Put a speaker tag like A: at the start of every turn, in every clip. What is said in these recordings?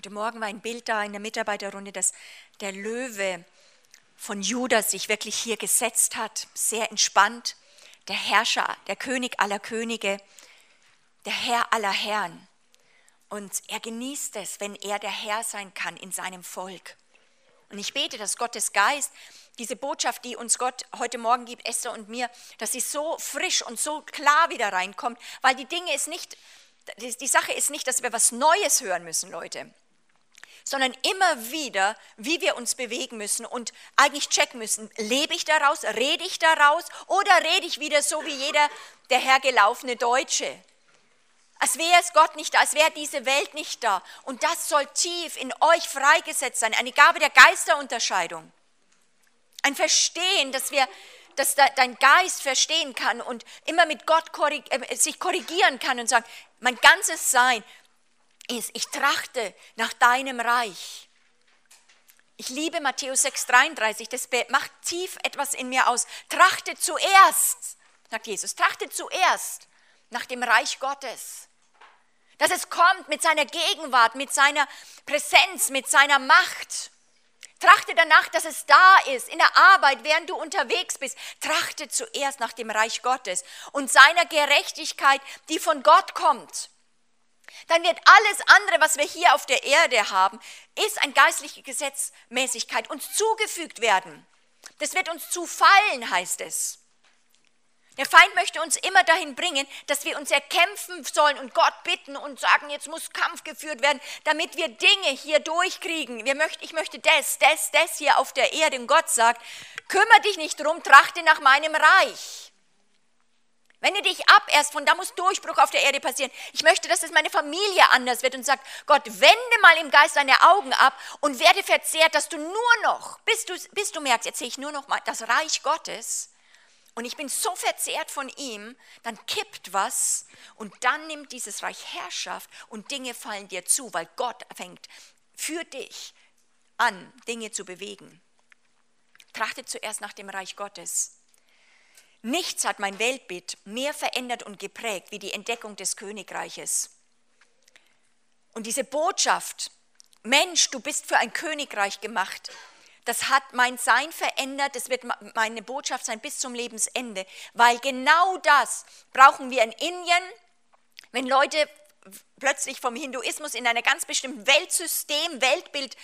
A: Heute Morgen war ein Bild da in der Mitarbeiterrunde, dass der Löwe von Judas sich wirklich hier gesetzt hat, sehr entspannt. Der Herrscher, der König aller Könige, der Herr aller Herren. Und er genießt es, wenn er der Herr sein kann in seinem Volk. Und ich bete, dass Gottes Geist diese Botschaft, die uns Gott heute Morgen gibt, Esther und mir, dass sie so frisch und so klar wieder reinkommt, weil die Dinge ist nicht, die Sache ist nicht, dass wir was Neues hören müssen, Leute, sondern immer wieder, wie wir uns bewegen müssen und eigentlich checken müssen, lebe ich daraus, rede ich daraus oder rede ich wieder so wie jeder der hergelaufene Deutsche, als wäre es Gott nicht da, als wäre diese Welt nicht da. Und das soll tief in euch freigesetzt sein, eine Gabe der Geisterunterscheidung. Ein Verstehen, dass wir, dass dein Geist verstehen kann und immer mit Gott korrig äh, sich korrigieren kann und sagen, mein ganzes Sein ist, ich trachte nach deinem Reich. Ich liebe Matthäus 6,33, das macht tief etwas in mir aus. Trachte zuerst, sagt Jesus, trachte zuerst nach dem Reich Gottes. Dass es kommt mit seiner Gegenwart, mit seiner Präsenz, mit seiner Macht. Trachte danach, dass es da ist, in der Arbeit, während du unterwegs bist. Trachte zuerst nach dem Reich Gottes und seiner Gerechtigkeit, die von Gott kommt. Dann wird alles andere, was wir hier auf der Erde haben, ist ein geistliche Gesetzmäßigkeit, uns zugefügt werden. Das wird uns zufallen, heißt es. Der Feind möchte uns immer dahin bringen, dass wir uns erkämpfen sollen und Gott bitten und sagen, jetzt muss Kampf geführt werden, damit wir Dinge hier durchkriegen. Ich möchte das, das, das hier auf der Erde. Und Gott sagt, kümmere dich nicht drum, trachte nach meinem Reich. Wende dich ab erst von da muss Durchbruch auf der Erde passieren. Ich möchte, dass es meine Familie anders wird und sagt, Gott, wende mal im Geist deine Augen ab und werde verzehrt, dass du nur noch, bis du, bis du merkst, jetzt sehe ich nur noch mal das Reich Gottes, und ich bin so verzehrt von ihm, dann kippt was und dann nimmt dieses Reich Herrschaft und Dinge fallen dir zu, weil Gott fängt für dich an, Dinge zu bewegen. Trachte zuerst nach dem Reich Gottes. Nichts hat mein Weltbild mehr verändert und geprägt wie die Entdeckung des Königreiches. Und diese Botschaft, Mensch, du bist für ein Königreich gemacht, das hat mein Sein verändert, das wird meine Botschaft sein bis zum Lebensende, weil genau das brauchen wir in Indien, wenn Leute plötzlich vom Hinduismus in einer ganz bestimmten Weltsystem, Weltbild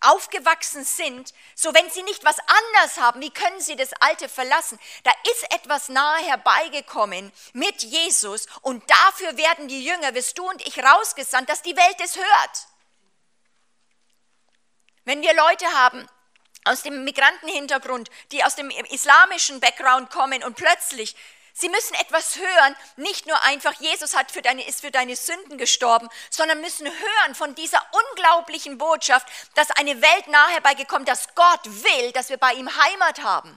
A: aufgewachsen sind, so wenn sie nicht was anders haben, wie können sie das Alte verlassen? Da ist etwas nahe herbeigekommen mit Jesus und dafür werden die Jünger, wirst du und ich rausgesandt, dass die Welt es hört. Wenn wir Leute haben, aus dem Migrantenhintergrund, die aus dem islamischen Background kommen und plötzlich Sie müssen etwas hören, nicht nur einfach, Jesus hat für deine, ist für deine Sünden gestorben, sondern müssen hören von dieser unglaublichen Botschaft, dass eine Welt nahe herbeigekommen, dass Gott will, dass wir bei ihm Heimat haben.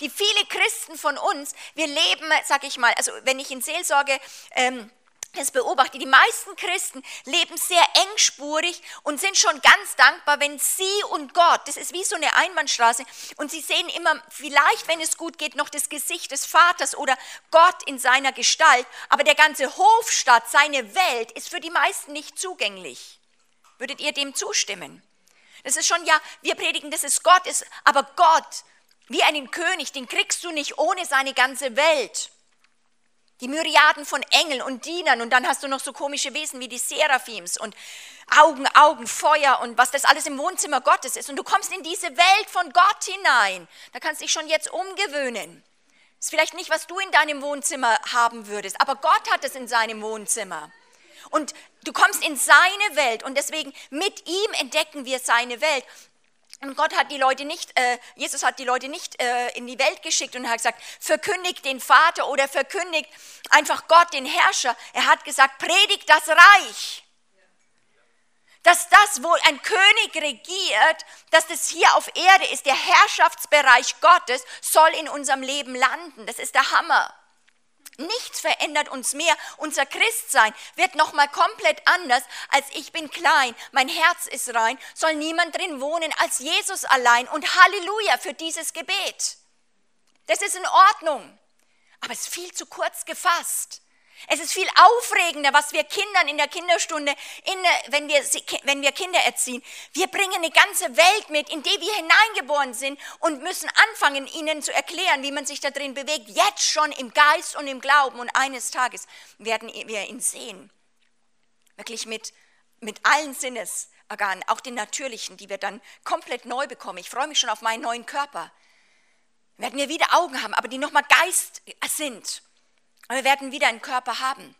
A: Die viele Christen von uns, wir leben, sag ich mal, also wenn ich in Seelsorge ähm, das beobachte, die meisten Christen leben sehr engspurig und sind schon ganz dankbar, wenn sie und Gott, das ist wie so eine Einbahnstraße, und sie sehen immer, vielleicht, wenn es gut geht, noch das Gesicht des Vaters oder Gott in seiner Gestalt, aber der ganze Hofstaat, seine Welt ist für die meisten nicht zugänglich. Würdet ihr dem zustimmen? Das ist schon, ja, wir predigen, dass es Gott ist, aber Gott, wie einen König, den kriegst du nicht ohne seine ganze Welt. Die Myriaden von Engeln und Dienern und dann hast du noch so komische Wesen wie die Seraphims und Augen, Augen, Feuer und was das alles im Wohnzimmer Gottes ist. Und du kommst in diese Welt von Gott hinein. Da kannst du dich schon jetzt umgewöhnen. Ist vielleicht nicht, was du in deinem Wohnzimmer haben würdest, aber Gott hat es in seinem Wohnzimmer. Und du kommst in seine Welt und deswegen mit ihm entdecken wir seine Welt. Und Gott hat die Leute nicht, äh, Jesus hat die Leute nicht äh, in die Welt geschickt und hat gesagt, verkündigt den Vater oder verkündigt einfach Gott, den Herrscher. Er hat gesagt, predigt das Reich. Dass das, wo ein König regiert, dass das hier auf Erde ist, der Herrschaftsbereich Gottes, soll in unserem Leben landen. Das ist der Hammer. Nichts verändert uns mehr. Unser Christsein wird nochmal komplett anders, als ich bin klein, mein Herz ist rein, soll niemand drin wohnen als Jesus allein. Und Halleluja für dieses Gebet. Das ist in Ordnung. Aber es ist viel zu kurz gefasst. Es ist viel aufregender, was wir Kindern in der Kinderstunde, in, wenn, wir, wenn wir Kinder erziehen. Wir bringen eine ganze Welt mit, in die wir hineingeboren sind und müssen anfangen, ihnen zu erklären, wie man sich da drin bewegt. Jetzt schon im Geist und im Glauben. Und eines Tages werden wir ihn sehen. Wirklich mit, mit allen Sinnesorganen, auch den natürlichen, die wir dann komplett neu bekommen. Ich freue mich schon auf meinen neuen Körper. Werden wir wieder Augen haben, aber die nochmal Geist sind. Und wir werden wieder einen Körper haben.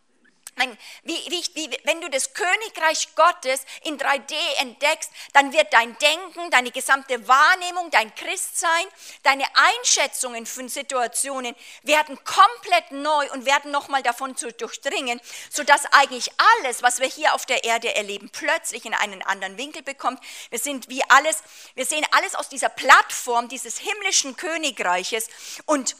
A: Wie, wie, wie, wenn du das Königreich Gottes in 3D entdeckst, dann wird dein Denken, deine gesamte Wahrnehmung, dein Christsein, deine Einschätzungen von Situationen werden komplett neu und werden nochmal davon zu durchdringen, sodass eigentlich alles, was wir hier auf der Erde erleben, plötzlich in einen anderen Winkel bekommt. Wir sind wie alles, wir sehen alles aus dieser Plattform dieses himmlischen Königreiches und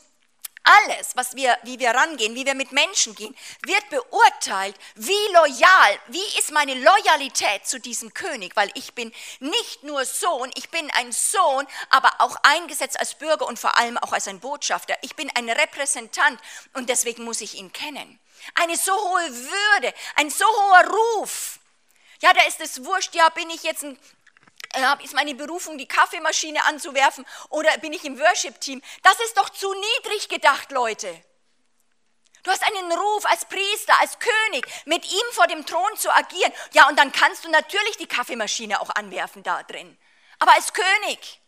A: alles, was wir, wie wir rangehen, wie wir mit Menschen gehen, wird beurteilt, wie loyal, wie ist meine Loyalität zu diesem König, weil ich bin nicht nur Sohn, ich bin ein Sohn, aber auch eingesetzt als Bürger und vor allem auch als ein Botschafter. Ich bin ein Repräsentant und deswegen muss ich ihn kennen. Eine so hohe Würde, ein so hoher Ruf. Ja, da ist es wurscht, ja, bin ich jetzt ein ist meine Berufung, die Kaffeemaschine anzuwerfen oder bin ich im Worship-Team? Das ist doch zu niedrig gedacht, Leute. Du hast einen Ruf als Priester, als König, mit ihm vor dem Thron zu agieren. Ja, und dann kannst du natürlich die Kaffeemaschine auch anwerfen da drin. Aber als König.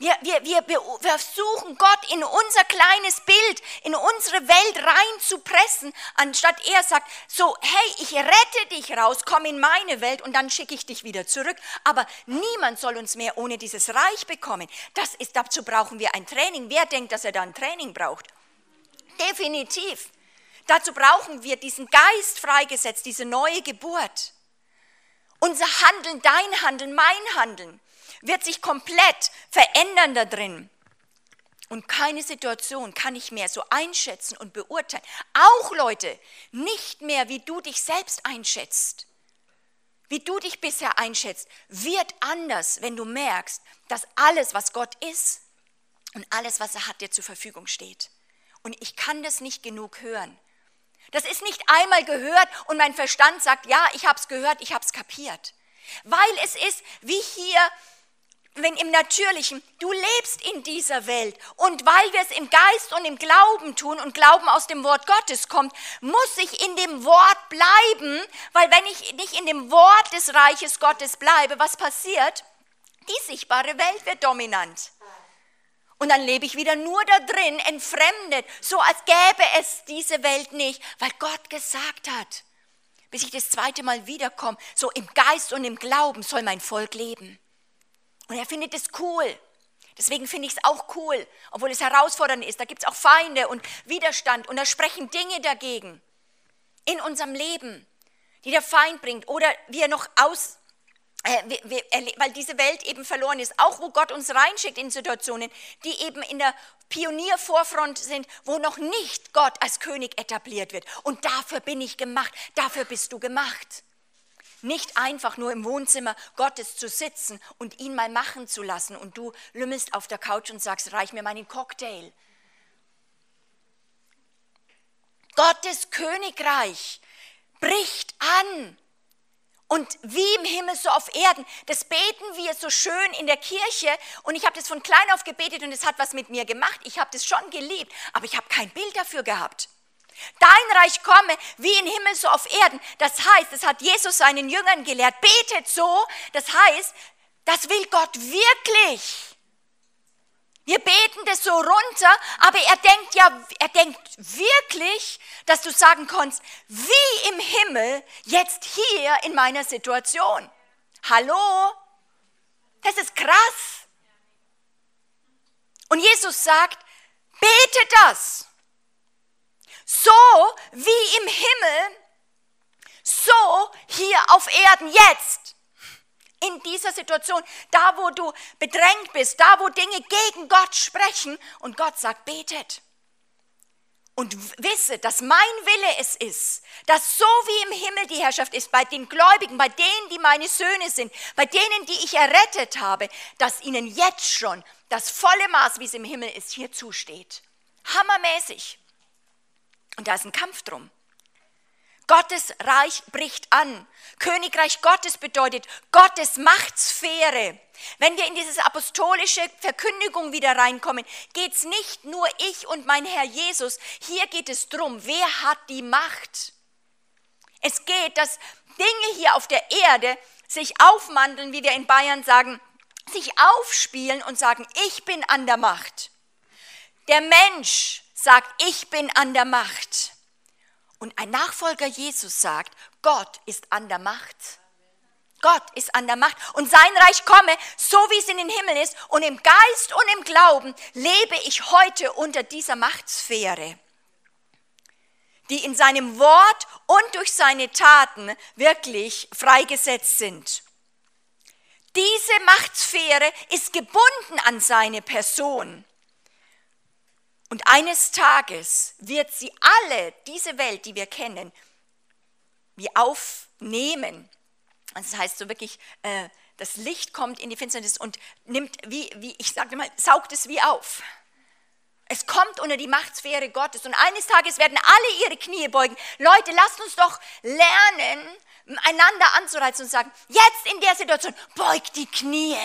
A: Wir, wir, wir, wir suchen Gott in unser kleines Bild, in unsere Welt reinzupressen, anstatt er sagt, so, hey, ich rette dich raus, komm in meine Welt und dann schicke ich dich wieder zurück. Aber niemand soll uns mehr ohne dieses Reich bekommen. Das ist, dazu brauchen wir ein Training. Wer denkt, dass er da ein Training braucht? Definitiv. Dazu brauchen wir diesen Geist freigesetzt, diese neue Geburt. Unser Handeln, dein Handeln, mein Handeln wird sich komplett verändern da drin. Und keine Situation kann ich mehr so einschätzen und beurteilen. Auch Leute, nicht mehr, wie du dich selbst einschätzt, wie du dich bisher einschätzt, wird anders, wenn du merkst, dass alles, was Gott ist und alles, was er hat, dir zur Verfügung steht. Und ich kann das nicht genug hören. Das ist nicht einmal gehört und mein Verstand sagt, ja, ich habe es gehört, ich habe es kapiert. Weil es ist wie hier wenn im Natürlichen, du lebst in dieser Welt und weil wir es im Geist und im Glauben tun und Glauben aus dem Wort Gottes kommt, muss ich in dem Wort bleiben, weil wenn ich nicht in dem Wort des Reiches Gottes bleibe, was passiert? Die sichtbare Welt wird dominant. Und dann lebe ich wieder nur da drin, entfremdet, so als gäbe es diese Welt nicht, weil Gott gesagt hat, bis ich das zweite Mal wiederkomme, so im Geist und im Glauben soll mein Volk leben. Und er findet es cool. Deswegen finde ich es auch cool, obwohl es herausfordernd ist. Da gibt es auch Feinde und Widerstand und da sprechen Dinge dagegen in unserem Leben, die der Feind bringt oder wir noch aus, äh, wir, wir, weil diese Welt eben verloren ist. Auch wo Gott uns reinschickt in Situationen, die eben in der Pioniervorfront sind, wo noch nicht Gott als König etabliert wird. Und dafür bin ich gemacht, dafür bist du gemacht. Nicht einfach nur im Wohnzimmer Gottes zu sitzen und ihn mal machen zu lassen und du lümmelst auf der Couch und sagst, reich mir meinen Cocktail. Gottes Königreich bricht an. Und wie im Himmel, so auf Erden. Das beten wir so schön in der Kirche. Und ich habe das von klein auf gebetet und es hat was mit mir gemacht. Ich habe das schon geliebt, aber ich habe kein Bild dafür gehabt. Dein Reich komme wie im Himmel so auf Erden. Das heißt, das hat Jesus seinen Jüngern gelehrt. Betet so. Das heißt, das will Gott wirklich. Wir beten das so runter, aber er denkt ja, er denkt wirklich, dass du sagen kannst, wie im Himmel, jetzt hier in meiner Situation. Hallo? Das ist krass. Und Jesus sagt, bete das so wie im Himmel, so hier auf Erden jetzt. In dieser Situation, da wo du bedrängt bist, da wo Dinge gegen Gott sprechen und Gott sagt, betet. Und wisse, dass mein Wille es ist, dass so wie im Himmel die Herrschaft ist, bei den Gläubigen, bei denen, die meine Söhne sind, bei denen, die ich errettet habe, dass ihnen jetzt schon das volle Maß, wie es im Himmel ist, hier zusteht. Hammermäßig. Und da ist ein Kampf drum. Gottes Reich bricht an. Königreich Gottes bedeutet Gottes Machtsphäre. Wenn wir in diese apostolische Verkündigung wieder reinkommen, geht es nicht nur ich und mein Herr Jesus. Hier geht es drum, wer hat die Macht? Es geht, dass Dinge hier auf der Erde sich aufmandeln, wie wir in Bayern sagen, sich aufspielen und sagen, ich bin an der Macht. Der Mensch sagt, ich bin an der Macht. Und ein Nachfolger Jesus sagt, Gott ist an der Macht. Gott ist an der Macht und sein Reich komme, so wie es in den Himmel ist. Und im Geist und im Glauben lebe ich heute unter dieser Machtsphäre, die in seinem Wort und durch seine Taten wirklich freigesetzt sind. Diese Machtsphäre ist gebunden an seine Person. Und eines Tages wird sie alle, diese Welt, die wir kennen, wie aufnehmen. Das heißt so wirklich, äh, das Licht kommt in die Finsternis und nimmt, wie, wie ich sage mal, saugt es wie auf. Es kommt unter die Machtsphäre Gottes und eines Tages werden alle ihre Knie beugen. Leute, lasst uns doch lernen, einander anzureizen und sagen, jetzt in der Situation, beugt die Knie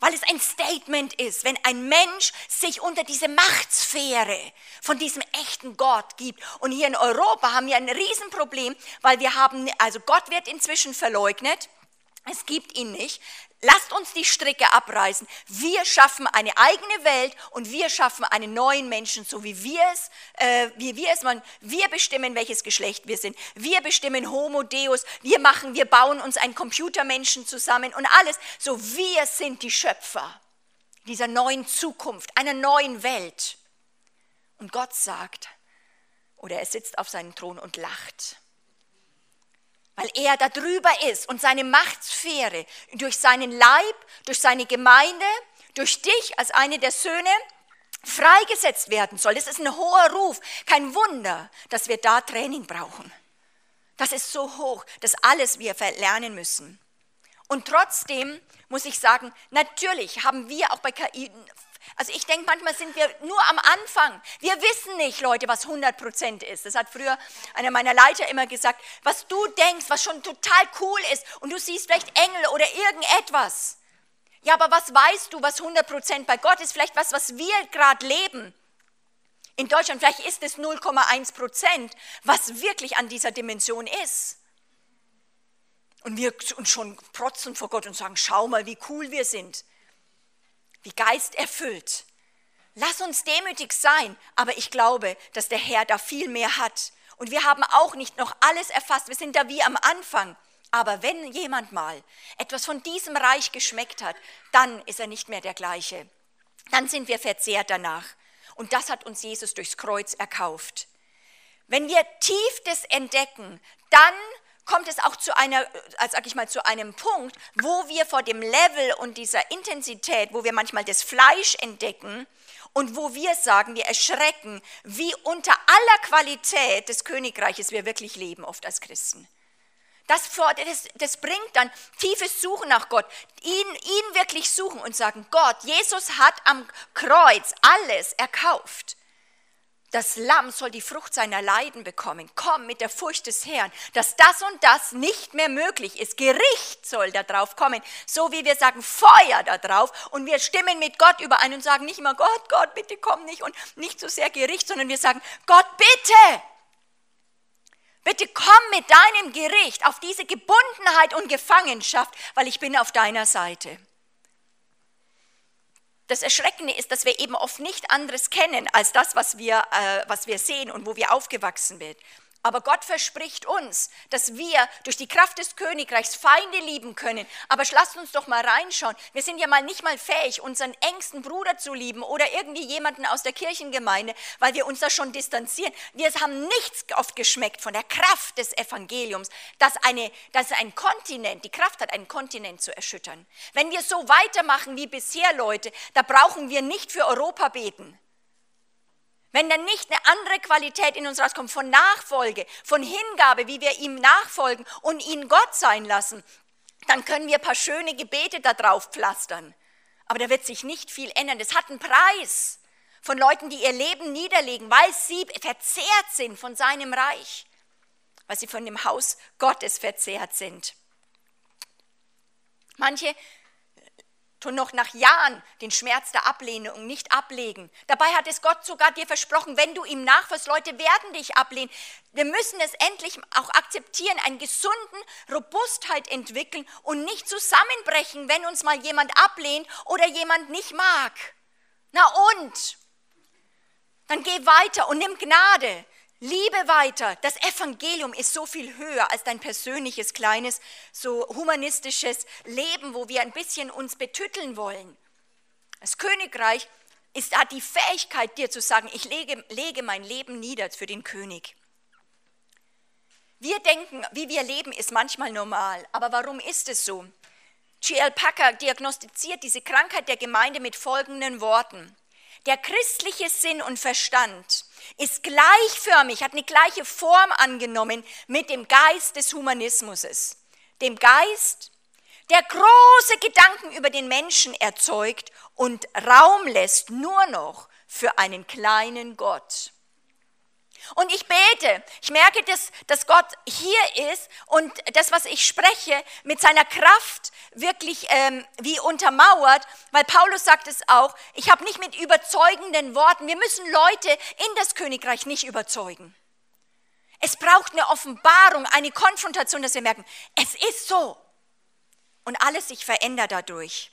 A: weil es ein Statement ist, wenn ein Mensch sich unter diese Machtsphäre von diesem echten Gott gibt. Und hier in Europa haben wir ein Riesenproblem, weil wir haben, also Gott wird inzwischen verleugnet. Es gibt ihn nicht. Lasst uns die Stricke abreißen. Wir schaffen eine eigene Welt und wir schaffen einen neuen Menschen, so wie wir es, äh, wie wir es machen. Wir bestimmen, welches Geschlecht wir sind. Wir bestimmen Homo Deus. Wir machen, wir bauen uns einen Computermenschen zusammen und alles. So wir sind die Schöpfer dieser neuen Zukunft, einer neuen Welt. Und Gott sagt, oder er sitzt auf seinem Thron und lacht weil er da drüber ist und seine Machtsphäre durch seinen Leib, durch seine Gemeinde, durch dich als eine der Söhne freigesetzt werden soll. Das ist ein hoher Ruf. Kein Wunder, dass wir da Training brauchen. Das ist so hoch, dass alles wir verlernen müssen. Und trotzdem muss ich sagen, natürlich haben wir auch bei KI also ich denke, manchmal sind wir nur am Anfang. Wir wissen nicht, Leute, was 100% ist. Das hat früher einer meiner Leiter immer gesagt. Was du denkst, was schon total cool ist und du siehst vielleicht Engel oder irgendetwas. Ja, aber was weißt du, was 100% bei Gott ist? Vielleicht was, was wir gerade leben. In Deutschland, vielleicht ist es 0,1% was wirklich an dieser Dimension ist. Und wir uns schon protzen vor Gott und sagen, schau mal, wie cool wir sind wie Geist erfüllt. Lass uns demütig sein, aber ich glaube, dass der Herr da viel mehr hat. Und wir haben auch nicht noch alles erfasst, wir sind da wie am Anfang. Aber wenn jemand mal etwas von diesem Reich geschmeckt hat, dann ist er nicht mehr der gleiche. Dann sind wir verzehrt danach. Und das hat uns Jesus durchs Kreuz erkauft. Wenn wir tief das entdecken, dann kommt es auch zu einer, als sag ich mal, zu einem Punkt, wo wir vor dem Level und dieser Intensität, wo wir manchmal das Fleisch entdecken und wo wir sagen, wir erschrecken, wie unter aller Qualität des Königreiches wir wirklich leben, oft als Christen. Das, das, das, bringt dann tiefes Suchen nach Gott, ihn, ihn wirklich suchen und sagen, Gott, Jesus hat am Kreuz alles erkauft. Das Lamm soll die Frucht seiner Leiden bekommen. Komm mit der Furcht des Herrn, dass das und das nicht mehr möglich ist. Gericht soll da drauf kommen. So wie wir sagen, Feuer da drauf. Und wir stimmen mit Gott überein und sagen nicht immer, Gott, Gott, bitte komm nicht. Und nicht so sehr Gericht, sondern wir sagen, Gott, bitte. Bitte komm mit deinem Gericht auf diese Gebundenheit und Gefangenschaft, weil ich bin auf deiner Seite. Das Erschreckende ist, dass wir eben oft nicht anderes kennen als das, was wir, äh, was wir sehen und wo wir aufgewachsen sind. Aber Gott verspricht uns, dass wir durch die Kraft des Königreichs Feinde lieben können. Aber lasst uns doch mal reinschauen. Wir sind ja mal nicht mal fähig, unseren engsten Bruder zu lieben oder irgendwie jemanden aus der Kirchengemeinde, weil wir uns da schon distanzieren. Wir haben nichts oft geschmeckt von der Kraft des Evangeliums, dass, eine, dass ein Kontinent, die Kraft hat, einen Kontinent zu erschüttern. Wenn wir so weitermachen wie bisher, Leute, da brauchen wir nicht für Europa beten. Wenn dann nicht eine andere Qualität in uns rauskommt von Nachfolge, von Hingabe, wie wir ihm nachfolgen und ihn Gott sein lassen, dann können wir ein paar schöne Gebete da drauf pflastern. Aber da wird sich nicht viel ändern. Das hat einen Preis. von Leuten, die ihr Leben niederlegen, weil sie verzehrt sind von seinem Reich, weil sie von dem Haus Gottes verzehrt sind. Manche noch nach Jahren den Schmerz der Ablehnung nicht ablegen. Dabei hat es Gott sogar dir versprochen, wenn du ihm nachfolgst, Leute werden dich ablehnen. Wir müssen es endlich auch akzeptieren, einen gesunden Robustheit entwickeln und nicht zusammenbrechen, wenn uns mal jemand ablehnt oder jemand nicht mag. Na und? Dann geh weiter und nimm Gnade. Liebe weiter. Das Evangelium ist so viel höher als dein persönliches, kleines, so humanistisches Leben, wo wir ein bisschen uns betütteln wollen. Das Königreich ist, hat die Fähigkeit, dir zu sagen, ich lege, lege mein Leben nieder für den König. Wir denken, wie wir leben, ist manchmal normal. Aber warum ist es so? G.L. Packer diagnostiziert diese Krankheit der Gemeinde mit folgenden Worten. Der christliche Sinn und Verstand ist gleichförmig, hat eine gleiche Form angenommen mit dem Geist des Humanismus. Dem Geist, der große Gedanken über den Menschen erzeugt und Raum lässt nur noch für einen kleinen Gott. Und ich bete, ich merke, dass, dass Gott hier ist und das, was ich spreche, mit seiner Kraft wirklich ähm, wie untermauert, weil Paulus sagt es auch, ich habe nicht mit überzeugenden Worten, wir müssen Leute in das Königreich nicht überzeugen. Es braucht eine Offenbarung, eine Konfrontation, dass wir merken, es ist so. Und alles sich verändert dadurch.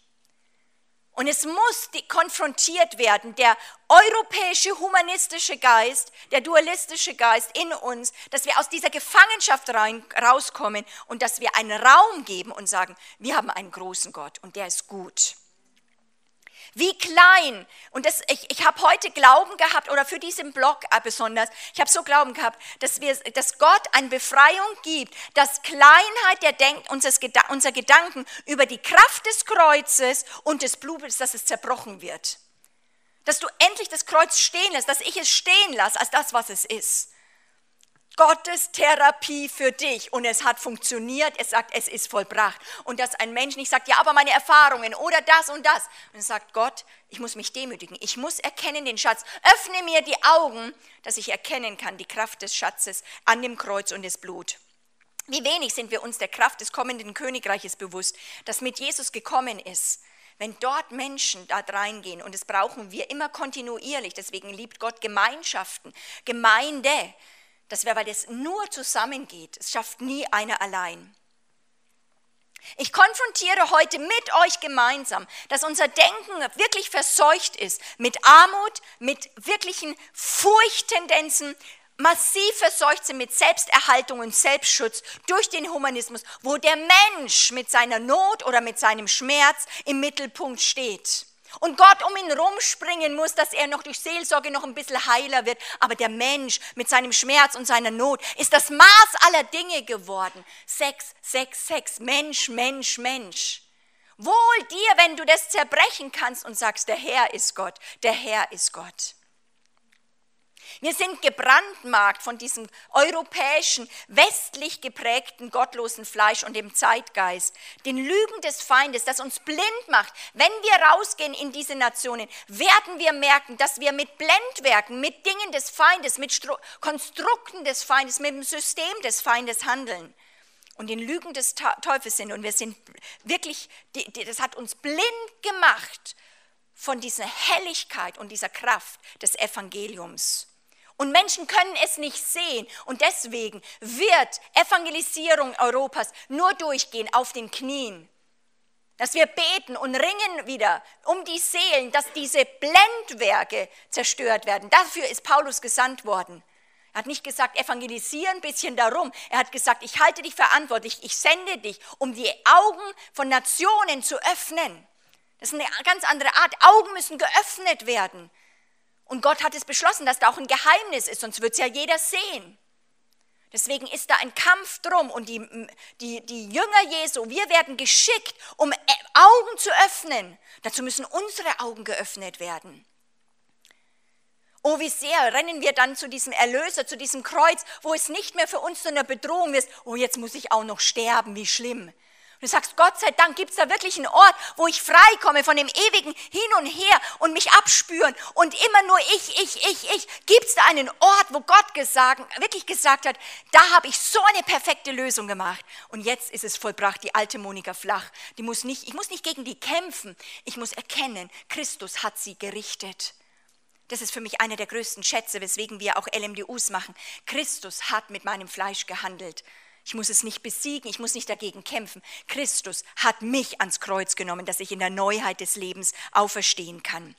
A: Und es muss konfrontiert werden, der europäische humanistische Geist, der dualistische Geist in uns, dass wir aus dieser Gefangenschaft rein, rauskommen und dass wir einen Raum geben und sagen, wir haben einen großen Gott und der ist gut. Wie klein. Und das, ich, ich habe heute Glauben gehabt, oder für diesen Blog besonders, ich habe so Glauben gehabt, dass, wir, dass Gott eine Befreiung gibt, dass Kleinheit der Denk, unseres, unser Gedanken über die Kraft des Kreuzes und des Blutes, dass es zerbrochen wird. Dass du endlich das Kreuz stehen lässt, dass ich es stehen lasse als das, was es ist. Gottes Therapie für dich und es hat funktioniert. Es sagt, es ist vollbracht. Und dass ein Mensch nicht sagt, ja, aber meine Erfahrungen oder das und das. Und es sagt, Gott, ich muss mich demütigen. Ich muss erkennen den Schatz. Öffne mir die Augen, dass ich erkennen kann die Kraft des Schatzes an dem Kreuz und das Blut. Wie wenig sind wir uns der Kraft des kommenden Königreiches bewusst, das mit Jesus gekommen ist. Wenn dort Menschen da reingehen, und das brauchen wir immer kontinuierlich, deswegen liebt Gott Gemeinschaften, Gemeinde, dass wir, weil das nur zusammengeht, es schafft nie einer allein. Ich konfrontiere heute mit euch gemeinsam, dass unser Denken wirklich verseucht ist mit Armut, mit wirklichen Furchttendenzen, massiv verseucht sind mit Selbsterhaltung und Selbstschutz durch den Humanismus, wo der Mensch mit seiner Not oder mit seinem Schmerz im Mittelpunkt steht und Gott um ihn rumspringen muss, dass er noch durch Seelsorge noch ein bisschen heiler wird. Aber der Mensch mit seinem Schmerz und seiner Not ist das Maß aller Dinge geworden. Sex, Sex, Sex, Mensch, Mensch, Mensch. Wohl dir, wenn du das zerbrechen kannst und sagst, der Herr ist Gott, der Herr ist Gott. Wir sind gebrandmarkt von diesem europäischen, westlich geprägten, gottlosen Fleisch und dem Zeitgeist, den Lügen des Feindes, das uns blind macht. Wenn wir rausgehen in diese Nationen, werden wir merken, dass wir mit Blendwerken, mit Dingen des Feindes, mit Stru Konstrukten des Feindes, mit dem System des Feindes handeln und den Lügen des Teufels sind. Und wir sind wirklich, das hat uns blind gemacht von dieser Helligkeit und dieser Kraft des Evangeliums. Und Menschen können es nicht sehen. Und deswegen wird Evangelisierung Europas nur durchgehen auf den Knien. Dass wir beten und ringen wieder um die Seelen, dass diese Blendwerke zerstört werden. Dafür ist Paulus gesandt worden. Er hat nicht gesagt, evangelisieren ein bisschen darum. Er hat gesagt, ich halte dich verantwortlich, ich sende dich, um die Augen von Nationen zu öffnen. Das ist eine ganz andere Art. Augen müssen geöffnet werden. Und Gott hat es beschlossen, dass da auch ein Geheimnis ist, sonst wird es ja jeder sehen. Deswegen ist da ein Kampf drum und die, die, die Jünger Jesu, wir werden geschickt, um Augen zu öffnen. Dazu müssen unsere Augen geöffnet werden. Oh, wie sehr rennen wir dann zu diesem Erlöser, zu diesem Kreuz, wo es nicht mehr für uns zu einer Bedrohung ist. Oh, jetzt muss ich auch noch sterben, wie schlimm. Du sagst, Gott sei Dank gibt es da wirklich einen Ort, wo ich freikomme von dem ewigen Hin und Her und mich abspüren und immer nur ich, ich, ich, ich. Gibt es da einen Ort, wo Gott gesagt, wirklich gesagt hat, da habe ich so eine perfekte Lösung gemacht und jetzt ist es vollbracht, die alte Monika Flach. Die muss nicht, ich muss nicht gegen die kämpfen, ich muss erkennen, Christus hat sie gerichtet. Das ist für mich einer der größten Schätze, weswegen wir auch LMDUs machen. Christus hat mit meinem Fleisch gehandelt. Ich muss es nicht besiegen, ich muss nicht dagegen kämpfen. Christus hat mich ans Kreuz genommen, dass ich in der Neuheit des Lebens auferstehen kann.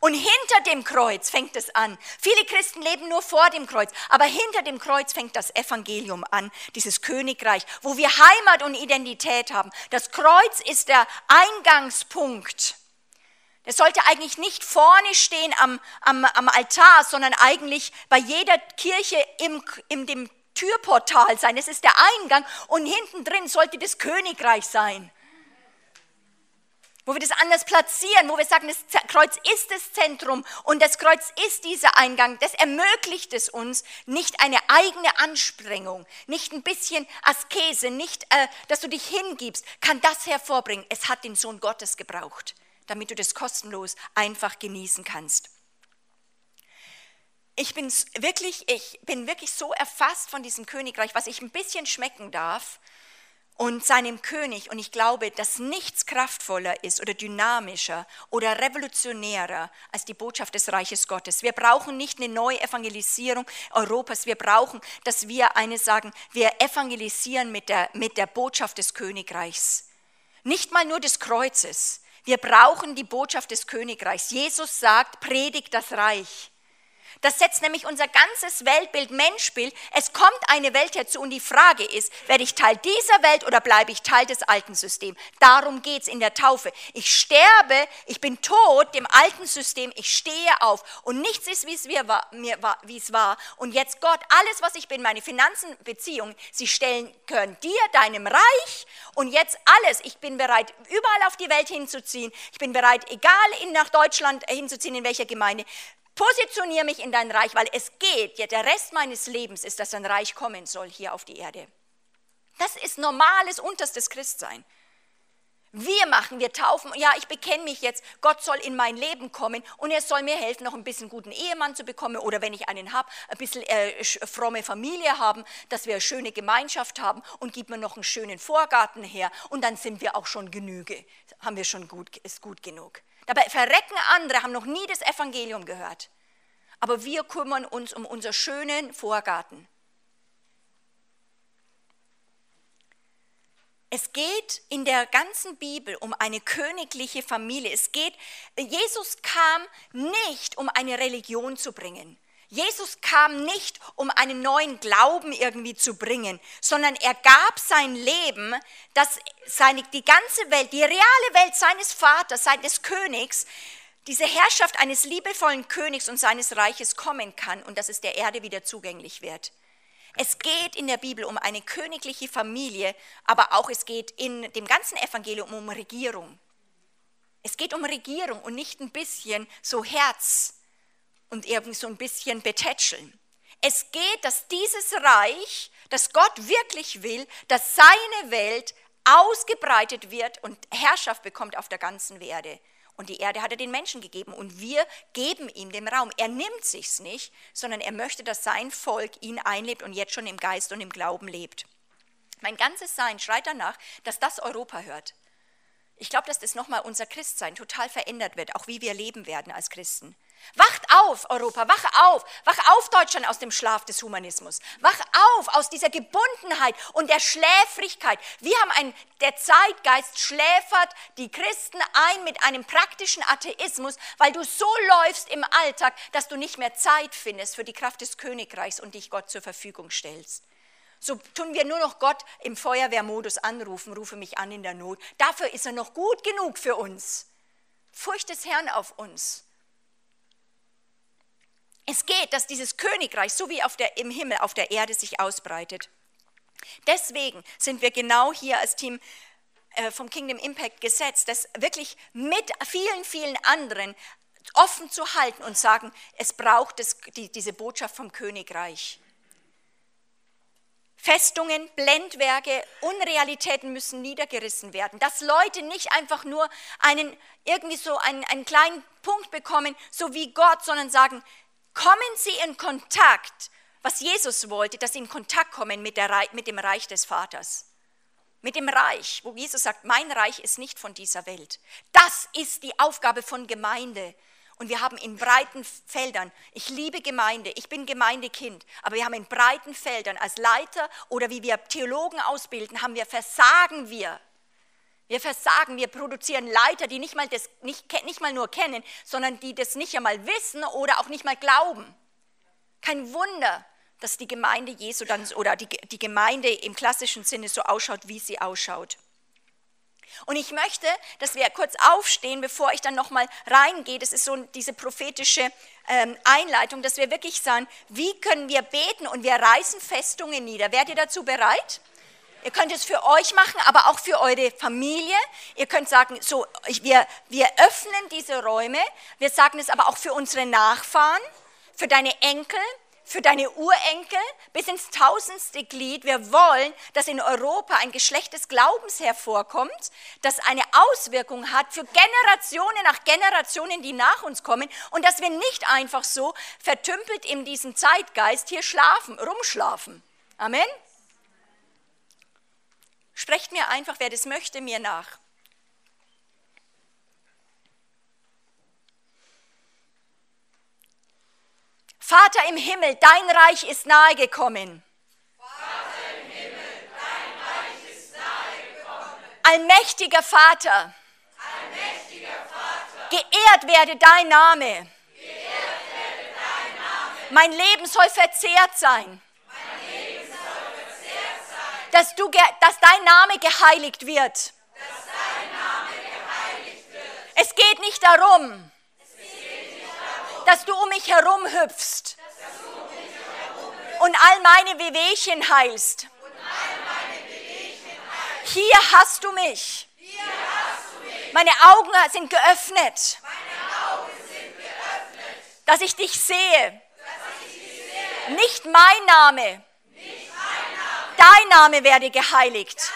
A: Und hinter dem Kreuz fängt es an. Viele Christen leben nur vor dem Kreuz, aber hinter dem Kreuz fängt das Evangelium an, dieses Königreich, wo wir Heimat und Identität haben. Das Kreuz ist der Eingangspunkt. Es sollte eigentlich nicht vorne stehen am, am, am Altar, sondern eigentlich bei jeder Kirche im, in dem Türportal sein. Es ist der Eingang und hinten drin sollte das Königreich sein. Wo wir das anders platzieren, wo wir sagen, das Kreuz ist das Zentrum und das Kreuz ist dieser Eingang. Das ermöglicht es uns, nicht eine eigene Anstrengung, nicht ein bisschen Askese, nicht, äh, dass du dich hingibst, kann das hervorbringen. Es hat den Sohn Gottes gebraucht, damit du das kostenlos einfach genießen kannst ich bin wirklich, ich bin wirklich so erfasst von diesem Königreich, was ich ein bisschen schmecken darf und seinem König. Und ich glaube, dass nichts kraftvoller ist oder dynamischer oder revolutionärer als die Botschaft des Reiches Gottes. Wir brauchen nicht eine neue Evangelisierung Europas. Wir brauchen, dass wir eine sagen, wir evangelisieren mit der, mit der Botschaft des Königreichs. Nicht mal nur des Kreuzes. Wir brauchen die Botschaft des Königreichs. Jesus sagt, predigt das Reich. Das setzt nämlich unser ganzes Weltbild, Menschbild. Es kommt eine Welt herzu und die Frage ist, werde ich Teil dieser Welt oder bleibe ich Teil des alten Systems? Darum geht es in der Taufe. Ich sterbe, ich bin tot dem alten System, ich stehe auf und nichts ist, wie es, war, wie es war. Und jetzt Gott, alles, was ich bin, meine Finanzen, Beziehungen, sie stellen, gehören dir, deinem Reich und jetzt alles. Ich bin bereit, überall auf die Welt hinzuziehen. Ich bin bereit, egal in, nach Deutschland hinzuziehen, in welcher Gemeinde. Positioniere mich in dein Reich, weil es geht, ja, der Rest meines Lebens ist, dass ein Reich kommen soll hier auf die Erde. Das ist normales, unterstes Christsein. Wir machen, wir taufen, ja, ich bekenne mich jetzt, Gott soll in mein Leben kommen und er soll mir helfen, noch ein bisschen guten Ehemann zu bekommen oder wenn ich einen habe, ein bisschen äh, fromme Familie haben, dass wir eine schöne Gemeinschaft haben und gibt mir noch einen schönen Vorgarten her und dann sind wir auch schon Genüge, haben wir schon gut, ist gut genug. Dabei verrecken andere, haben noch nie das Evangelium gehört. Aber wir kümmern uns um unseren schönen Vorgarten. Es geht in der ganzen Bibel um eine königliche Familie. Es geht, Jesus kam nicht, um eine Religion zu bringen. Jesus kam nicht, um einen neuen Glauben irgendwie zu bringen, sondern er gab sein Leben, dass seine, die ganze Welt, die reale Welt seines Vaters, seines Königs, diese Herrschaft eines liebevollen Königs und seines Reiches kommen kann und dass es der Erde wieder zugänglich wird. Es geht in der Bibel um eine königliche Familie, aber auch es geht in dem ganzen Evangelium um Regierung. Es geht um Regierung und nicht ein bisschen so Herz und irgendwie so ein bisschen betätscheln. Es geht, dass dieses Reich, das Gott wirklich will, dass seine Welt ausgebreitet wird und Herrschaft bekommt auf der ganzen Erde. Und die Erde hat er den Menschen gegeben und wir geben ihm den Raum. Er nimmt sich's nicht, sondern er möchte, dass sein Volk ihn einlebt und jetzt schon im Geist und im Glauben lebt. Mein ganzes Sein schreit danach, dass das Europa hört. Ich glaube, dass das nochmal unser Christsein total verändert wird, auch wie wir leben werden als Christen. Wacht auf, Europa, wach auf, wach auf, Deutschland aus dem Schlaf des Humanismus. Wach auf aus dieser Gebundenheit und der Schläfrigkeit. Wir haben ein, der Zeitgeist schläfert die Christen ein mit einem praktischen Atheismus, weil du so läufst im Alltag, dass du nicht mehr Zeit findest für die Kraft des Königreichs und dich Gott zur Verfügung stellst. So tun wir nur noch Gott im Feuerwehrmodus anrufen, rufe mich an in der Not. Dafür ist er noch gut genug für uns. Furcht des Herrn auf uns. Es geht, dass dieses Königreich so wie auf der, im Himmel auf der Erde sich ausbreitet. Deswegen sind wir genau hier als Team äh, vom Kingdom Impact gesetzt, das wirklich mit vielen, vielen anderen offen zu halten und sagen, es braucht das, die, diese Botschaft vom Königreich. Festungen, Blendwerke, Unrealitäten müssen niedergerissen werden. Dass Leute nicht einfach nur einen, irgendwie so einen, einen kleinen Punkt bekommen, so wie Gott, sondern sagen, kommen Sie in Kontakt, was Jesus wollte, dass Sie in Kontakt kommen mit, der, mit dem Reich des Vaters. Mit dem Reich, wo Jesus sagt, mein Reich ist nicht von dieser Welt. Das ist die Aufgabe von Gemeinde. Und wir haben in breiten Feldern, ich liebe Gemeinde, ich bin Gemeindekind, aber wir haben in breiten Feldern als Leiter oder wie wir Theologen ausbilden, haben wir Versagen wir. Wir versagen, wir produzieren Leiter, die nicht mal, das, nicht, nicht mal nur kennen, sondern die das nicht einmal wissen oder auch nicht mal glauben. Kein Wunder, dass die Gemeinde Jesu dann oder die, die Gemeinde im klassischen Sinne so ausschaut, wie sie ausschaut. Und ich möchte, dass wir kurz aufstehen, bevor ich dann nochmal reingehe. Das ist so diese prophetische ähm, Einleitung, dass wir wirklich sagen, wie können wir beten und wir reißen Festungen nieder. Werdet ihr dazu bereit? Ihr könnt es für euch machen, aber auch für eure Familie. Ihr könnt sagen, so, wir, wir öffnen diese Räume. Wir sagen es aber auch für unsere Nachfahren, für deine Enkel, für deine Urenkel bis ins tausendste Glied. Wir wollen, dass in Europa ein Geschlecht des Glaubens hervorkommt, das eine Auswirkung hat für Generationen nach Generationen, die nach uns kommen und dass wir nicht einfach so vertümpelt in diesem Zeitgeist hier schlafen, rumschlafen. Amen. Sprecht mir einfach, wer das möchte, mir nach. Vater im Himmel, dein Reich ist nahe gekommen.
B: Vater im Himmel, dein Reich ist nahe gekommen.
A: Allmächtiger Vater.
B: Allmächtiger Vater.
A: Geehrt werde dein Name.
B: Geehrt werde dein Name.
A: Mein Leben soll verzehrt sein. Dass, du, dass dein Name geheiligt wird. Es geht nicht darum, dass du um mich herum hüpfst und all meine Wehwehchen heilst. Hier hast du mich. Meine Augen sind geöffnet, dass ich dich sehe. Nicht mein Name, dein Name werde geheiligt.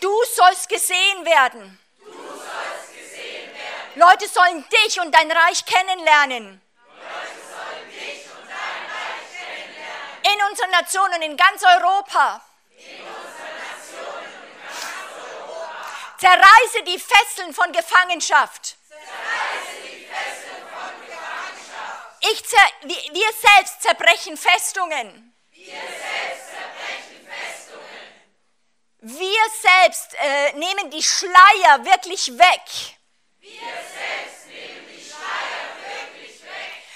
A: Du sollst gesehen werden. Leute sollen dich und dein Reich kennenlernen. In unserer Nation und in ganz Europa. Zerreiße die Fesseln von Gefangenschaft. Ich zer wir, wir selbst zerbrechen Festungen. Wir selbst äh, nehmen die Schleier wirklich weg.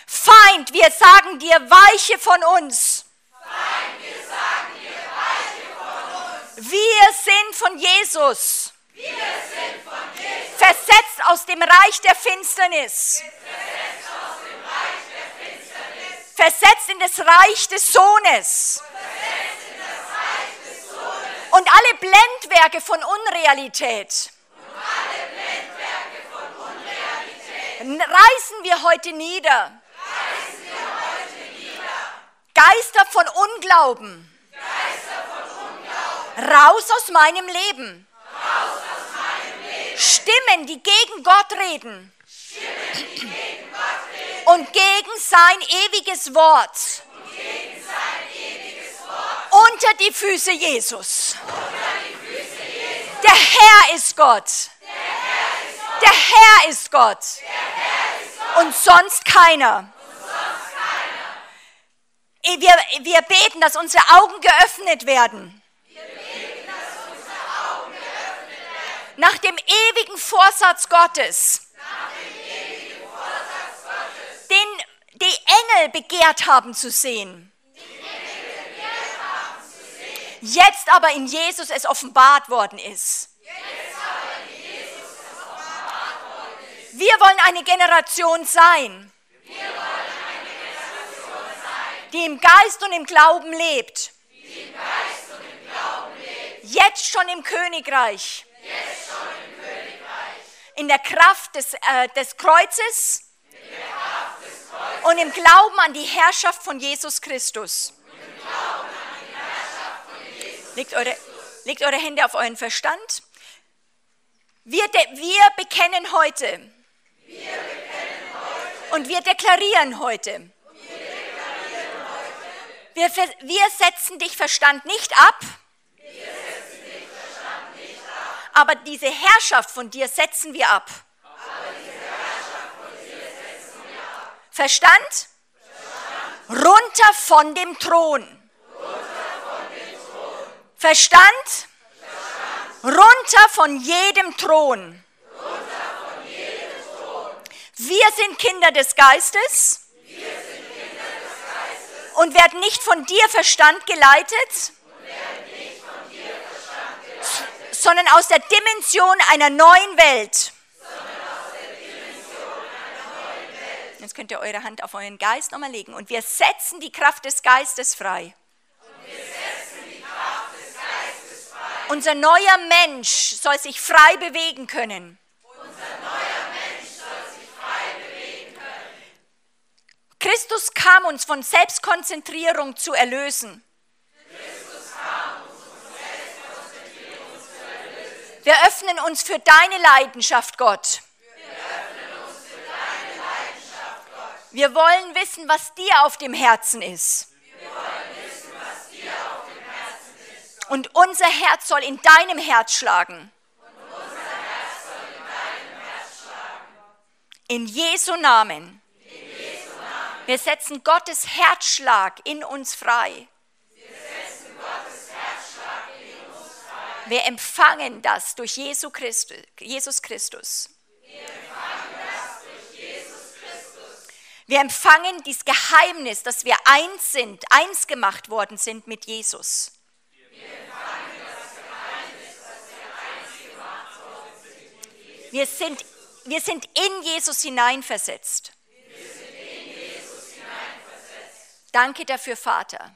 A: Feind, wir sagen dir, weiche von uns.
B: Feind, wir sagen dir, weiche von uns.
A: Wir sind von Jesus.
B: Wir sind von Jesus.
A: Versetzt aus dem Reich der Finsternis.
B: Versetzt
A: Versetzt in das Reich des Sohnes. Und alle Blendwerke von Unrealität.
B: Blendwerke.
A: Reißen wir heute nieder. Geister von Unglauben.
B: Geister von Unglauben.
A: Raus aus meinem Leben.
B: Raus aus meinem Leben.
A: Stimmen, die gegen Gott reden.
B: Stimmen, die gegen Gott reden.
A: Und gegen sein ewiges Wort.
B: Gegen sein ewiges Wort.
A: Unter die Füße Jesus.
B: Die Füße Jesus.
A: Der Herr ist Gott.
B: Der Herr ist Gott.
A: Und sonst keiner.
B: Keiner.
A: Wir, wir beten, dass unsere Augen geöffnet werden.
B: Wir beten, dass unsere Augen geöffnet werden.
A: Nach dem ewigen Vorsatz Gottes.
B: Nach dem ewigen Vorsatz Gottes.
A: Den die Engel begehrt haben zu sehen. Jetzt aber in Jesus es offenbart worden ist. Wir wollen eine Generation sein, die im Geist und im Glauben lebt. Jetzt schon im Königreich.
B: Schon im Königreich.
A: In der Kraft des, äh, des Kreuzes
B: In der Kraft des Kreuzes
A: und im Glauben an die Herrschaft von Jesus Christus. Legt eure, legt eure Hände auf euren Verstand. Wir, wir bekennen heute. Und wir deklarieren heute. Wir, wir setzen dich Verstand nicht ab. Aber diese Herrschaft von dir setzen wir ab. Verstand? Runter von dem Thron. Verstand? Runter von jedem Thron. Wir sind Kinder des Geistes und werden nicht von dir Verstand geleitet, sondern aus der Dimension einer neuen Welt. Jetzt könnt ihr eure Hand auf euren Geist nochmal legen und wir setzen die Kraft des Geistes frei. Unser neuer Mensch soll sich frei bewegen können. Christus kam uns von Selbstkonzentrierung zu erlösen. Wir öffnen uns für deine Leidenschaft, Gott. Wir wollen wissen, was dir auf dem Herzen ist. Und unser Herz soll in deinem Herz schlagen. In Jesu Namen. Wir setzen Gottes Herzschlag in uns frei. Wir empfangen das durch Jesus Christus. Wir empfangen dieses Geheimnis, dass wir eins sind, eins gemacht worden sind mit Jesus. Wir sind, wir sind in Jesus hineinversetzt. Danke dafür, Vater.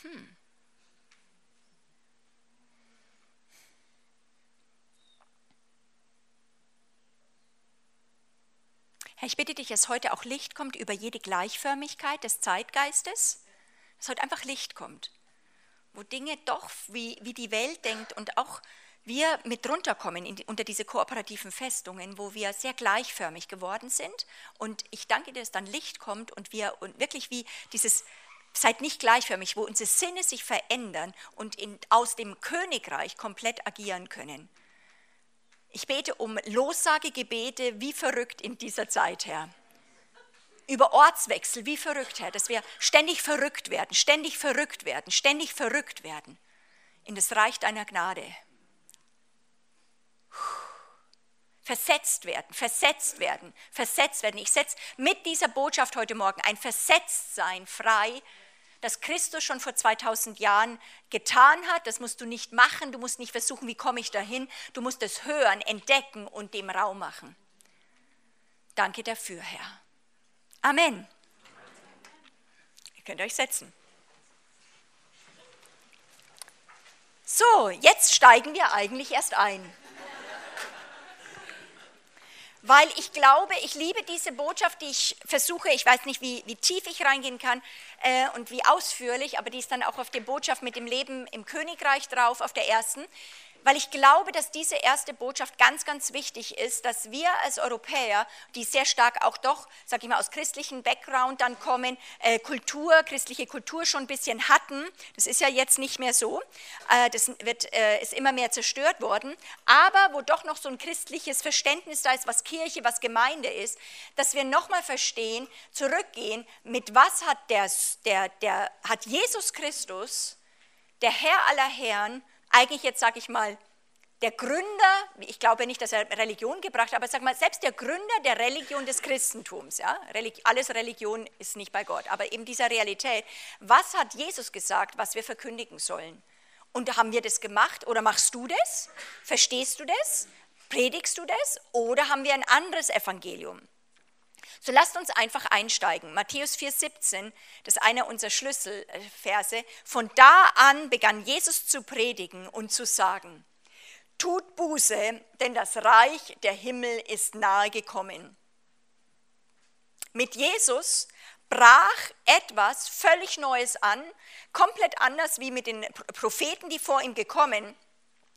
A: Hm. Herr, ich bitte dich, dass heute auch Licht kommt über jede Gleichförmigkeit des Zeitgeistes, dass heute einfach Licht kommt wo Dinge doch, wie, wie die Welt denkt und auch wir mit runterkommen die, unter diese kooperativen Festungen, wo wir sehr gleichförmig geworden sind. Und ich danke dir, dass dann Licht kommt und wir und wirklich wie dieses, seid nicht gleichförmig, wo unsere Sinne sich verändern und in, aus dem Königreich komplett agieren können. Ich bete um Lossagegebete wie verrückt in dieser Zeit, Herr über Ortswechsel, wie verrückt, Herr, dass wir ständig verrückt werden, ständig verrückt werden, ständig verrückt werden in das Reich deiner Gnade. Versetzt werden, versetzt werden, versetzt werden. Ich setze mit dieser Botschaft heute Morgen ein Versetztsein frei, das Christus schon vor 2000 Jahren getan hat. Das musst du nicht machen, du musst nicht versuchen, wie komme ich dahin. Du musst es hören, entdecken und dem Raum machen. Danke dafür, Herr. Amen. Ihr könnt euch setzen. So, jetzt steigen wir eigentlich erst ein. Weil ich glaube, ich liebe diese Botschaft, die ich versuche, ich weiß nicht, wie, wie tief ich reingehen kann äh, und wie ausführlich, aber die ist dann auch auf der Botschaft mit dem Leben im Königreich drauf, auf der ersten weil ich glaube, dass diese erste Botschaft ganz, ganz wichtig ist, dass wir als Europäer, die sehr stark auch doch, sage ich mal, aus christlichen Background dann kommen, äh, Kultur, christliche Kultur schon ein bisschen hatten, das ist ja jetzt nicht mehr so, äh, das wird, äh, ist immer mehr zerstört worden, aber wo doch noch so ein christliches Verständnis da ist, was Kirche, was Gemeinde ist, dass wir nochmal verstehen, zurückgehen, mit was hat, der, der, der, hat Jesus Christus, der Herr aller Herren, eigentlich jetzt sage ich mal, der Gründer, ich glaube nicht, dass er Religion gebracht hat, aber sag mal, selbst der Gründer der Religion des Christentums, ja, alles Religion ist nicht bei Gott, aber eben dieser Realität, was hat Jesus gesagt, was wir verkündigen sollen? Und haben wir das gemacht oder machst du das? Verstehst du das? Predigst du das? Oder haben wir ein anderes Evangelium? So lasst uns einfach einsteigen. Matthäus 4,17, das ist einer unserer Schlüsselverse. Von da an begann Jesus zu predigen und zu sagen, tut Buße, denn das Reich der Himmel ist nahe gekommen. Mit Jesus brach etwas völlig Neues an, komplett anders wie mit den Propheten, die vor ihm gekommen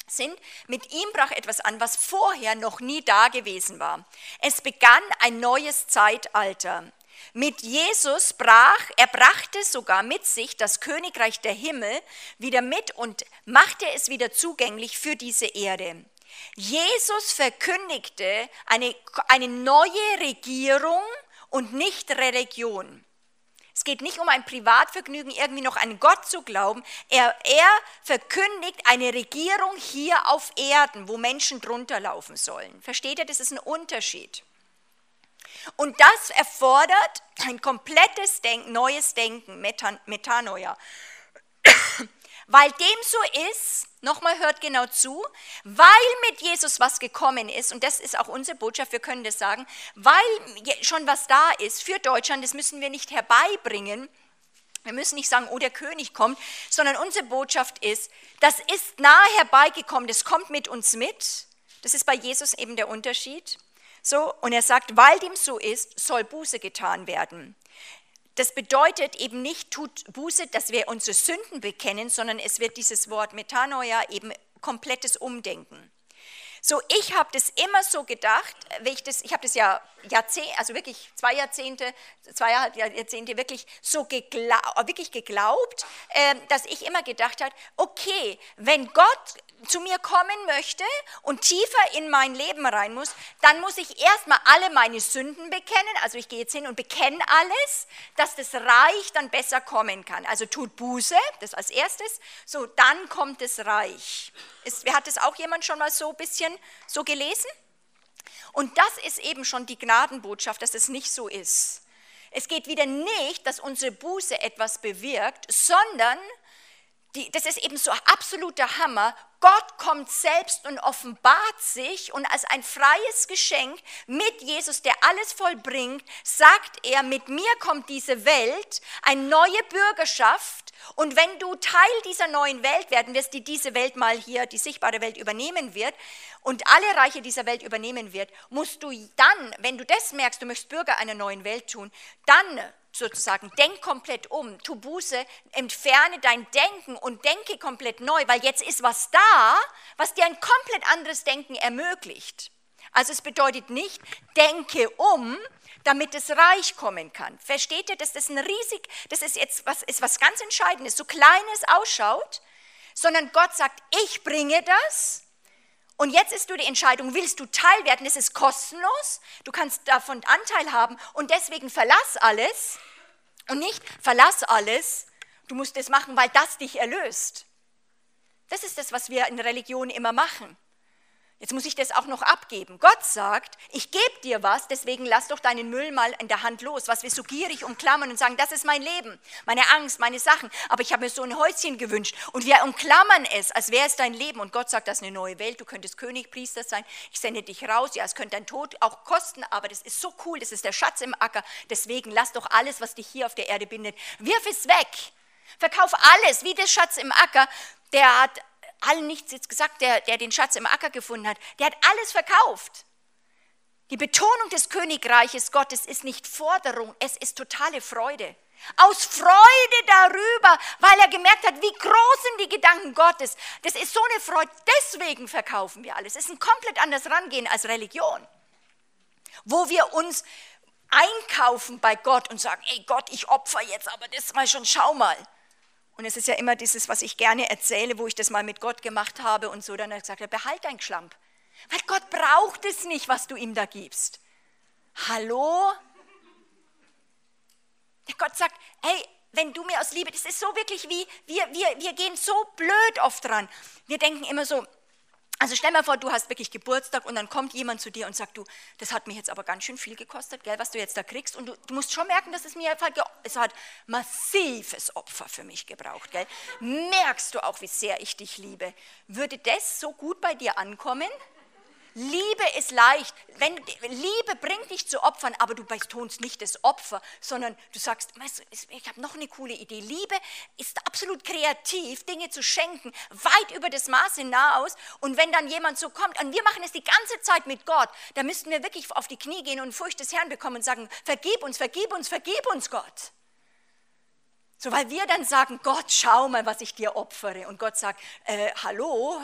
A: sind. Mit ihm brach etwas an, was vorher noch nie da gewesen war. Es begann ein neues Zeitalter. Mit Jesus brach, er brachte sogar mit sich das Königreich der Himmel wieder mit und machte es wieder zugänglich für diese Erde. Jesus verkündigte eine, eine neue Regierung und nicht Religion. Es geht nicht um ein Privatvergnügen, irgendwie noch an Gott zu glauben. Er, er verkündigt eine Regierung hier auf Erden, wo Menschen drunter laufen sollen. Versteht ihr, das ist ein Unterschied. Und das erfordert ein komplettes Denken, neues Denken, Metanoia. Weil dem so ist, nochmal hört genau zu, weil mit Jesus was gekommen ist, und das ist auch unsere Botschaft, wir können das sagen, weil schon was da ist für Deutschland, das müssen wir nicht herbeibringen. Wir müssen nicht sagen, oh, der König kommt, sondern unsere Botschaft ist, das ist nahe herbeigekommen, das kommt mit uns mit. Das ist bei Jesus eben der Unterschied. So, und er sagt, weil dem so ist, soll Buße getan werden. Das bedeutet eben nicht, tut Buße, dass wir unsere Sünden bekennen, sondern es wird dieses Wort Metanoia eben komplettes Umdenken. So, ich habe das immer so gedacht, ich, das, ich habe das ja Jahrzehnte, also wirklich zwei Jahrzehnte, zweieinhalb Jahrzehnte wirklich so geglaub, wirklich geglaubt, äh, dass ich immer gedacht habe, okay, wenn Gott zu mir kommen möchte und tiefer in mein Leben rein muss, dann muss ich erstmal alle meine Sünden bekennen. Also ich gehe jetzt hin und bekenne alles, dass das Reich dann besser kommen kann. Also tut Buße, das als erstes, so dann kommt das Reich. Ist, hat das auch jemand schon mal so ein bisschen so gelesen? Und das ist eben schon die Gnadenbotschaft, dass es nicht so ist. Es geht wieder nicht, dass unsere Buße etwas bewirkt, sondern die, das ist eben so absoluter Hammer. Gott kommt selbst und offenbart sich und als ein freies Geschenk mit Jesus, der alles vollbringt, sagt er, mit mir kommt diese Welt, eine neue Bürgerschaft und wenn du Teil dieser neuen Welt werden wirst, die diese Welt mal hier, die sichtbare Welt übernehmen wird und alle Reiche dieser Welt übernehmen wird, musst du dann, wenn du das merkst, du möchtest Bürger einer neuen Welt tun, dann sozusagen, denk komplett um, tu Buße, entferne dein Denken und denke komplett neu, weil jetzt ist was da, was dir ein komplett anderes Denken ermöglicht. Also es bedeutet nicht, denke um, damit das Reich kommen kann. Versteht ihr, dass das ein riesig, das ist jetzt was, ist was ganz Entscheidendes, so klein es ausschaut, sondern Gott sagt, ich bringe das und jetzt ist du die Entscheidung, willst du Teil werden? Es ist kostenlos, du kannst davon Anteil haben und deswegen verlass alles und nicht verlass alles, du musst es machen, weil das dich erlöst. Das ist das, was wir in Religion immer machen. Jetzt muss ich das auch noch abgeben. Gott sagt, ich gebe dir was, deswegen lass doch deinen Müll mal in der Hand los, was wir so gierig umklammern und sagen, das ist mein Leben, meine Angst, meine Sachen. Aber ich habe mir so ein Häuschen gewünscht und wir umklammern es, als wäre es dein Leben. Und Gott sagt, das ist eine neue Welt, du könntest König, Priester sein, ich sende dich raus. Ja, es könnte dein Tod auch kosten, aber das ist so cool, das ist der Schatz im Acker. Deswegen lass doch alles, was dich hier auf der Erde bindet, wirf es weg. Verkauf alles, wie der Schatz im Acker. Der hat allen nichts jetzt gesagt, der, der den Schatz im Acker gefunden hat. Der hat alles verkauft. Die Betonung des Königreiches Gottes ist nicht Forderung, es ist totale Freude. Aus Freude darüber, weil er gemerkt hat, wie groß sind die Gedanken Gottes. Das ist so eine Freude, deswegen verkaufen wir alles. Es ist ein komplett anderes Rangehen als Religion, wo wir uns einkaufen bei Gott und sagen, ey Gott, ich opfer jetzt, aber das mal schon, schau mal. Und es ist ja immer dieses, was ich gerne erzähle, wo ich das mal mit Gott gemacht habe und so, dann hat er gesagt, behalt dein Schlamp. Weil Gott braucht es nicht, was du ihm da gibst. Hallo? Der Gott sagt, hey, wenn du mir aus Liebe, das ist so wirklich wie, wir, wir, wir gehen so blöd oft dran. Wir denken immer so, also stell mal vor, du hast wirklich Geburtstag und dann kommt jemand zu dir und sagt, du, das hat mir jetzt aber ganz schön viel gekostet, gell, was du jetzt da kriegst. Und du, du musst schon merken, dass es mir einfach, es hat massives Opfer für mich gebraucht. Gell. Merkst du auch, wie sehr ich dich liebe? Würde das so gut bei dir ankommen? Liebe ist leicht. Wenn, Liebe bringt dich zu Opfern, aber du betonst nicht das Opfer, sondern du sagst, ich habe noch eine coole Idee. Liebe ist absolut kreativ, Dinge zu schenken, weit über das Maß hinaus. Und wenn dann jemand so kommt, und wir machen es die ganze Zeit mit Gott, da müssten wir wirklich auf die Knie gehen und Furcht des Herrn bekommen und sagen, vergib uns, vergib uns, vergib uns, Gott. So, weil wir dann sagen, Gott, schau mal, was ich dir opfere. Und Gott sagt, äh, hallo,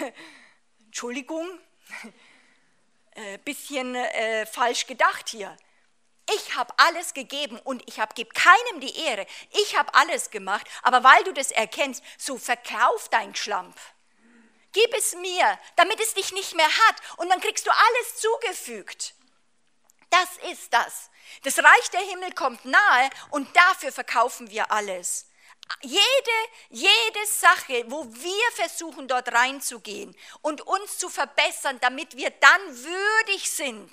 A: Entschuldigung, äh, bisschen äh, falsch gedacht hier. Ich habe alles gegeben und ich gebe keinem die Ehre. Ich habe alles gemacht, aber weil du das erkennst, so verkauf dein Schlamp. Gib es mir, damit es dich nicht mehr hat und dann kriegst du alles zugefügt. Das ist das. Das Reich der Himmel kommt nahe und dafür verkaufen wir alles. Jede, jede Sache, wo wir versuchen, dort reinzugehen und uns zu verbessern, damit wir dann würdig sind,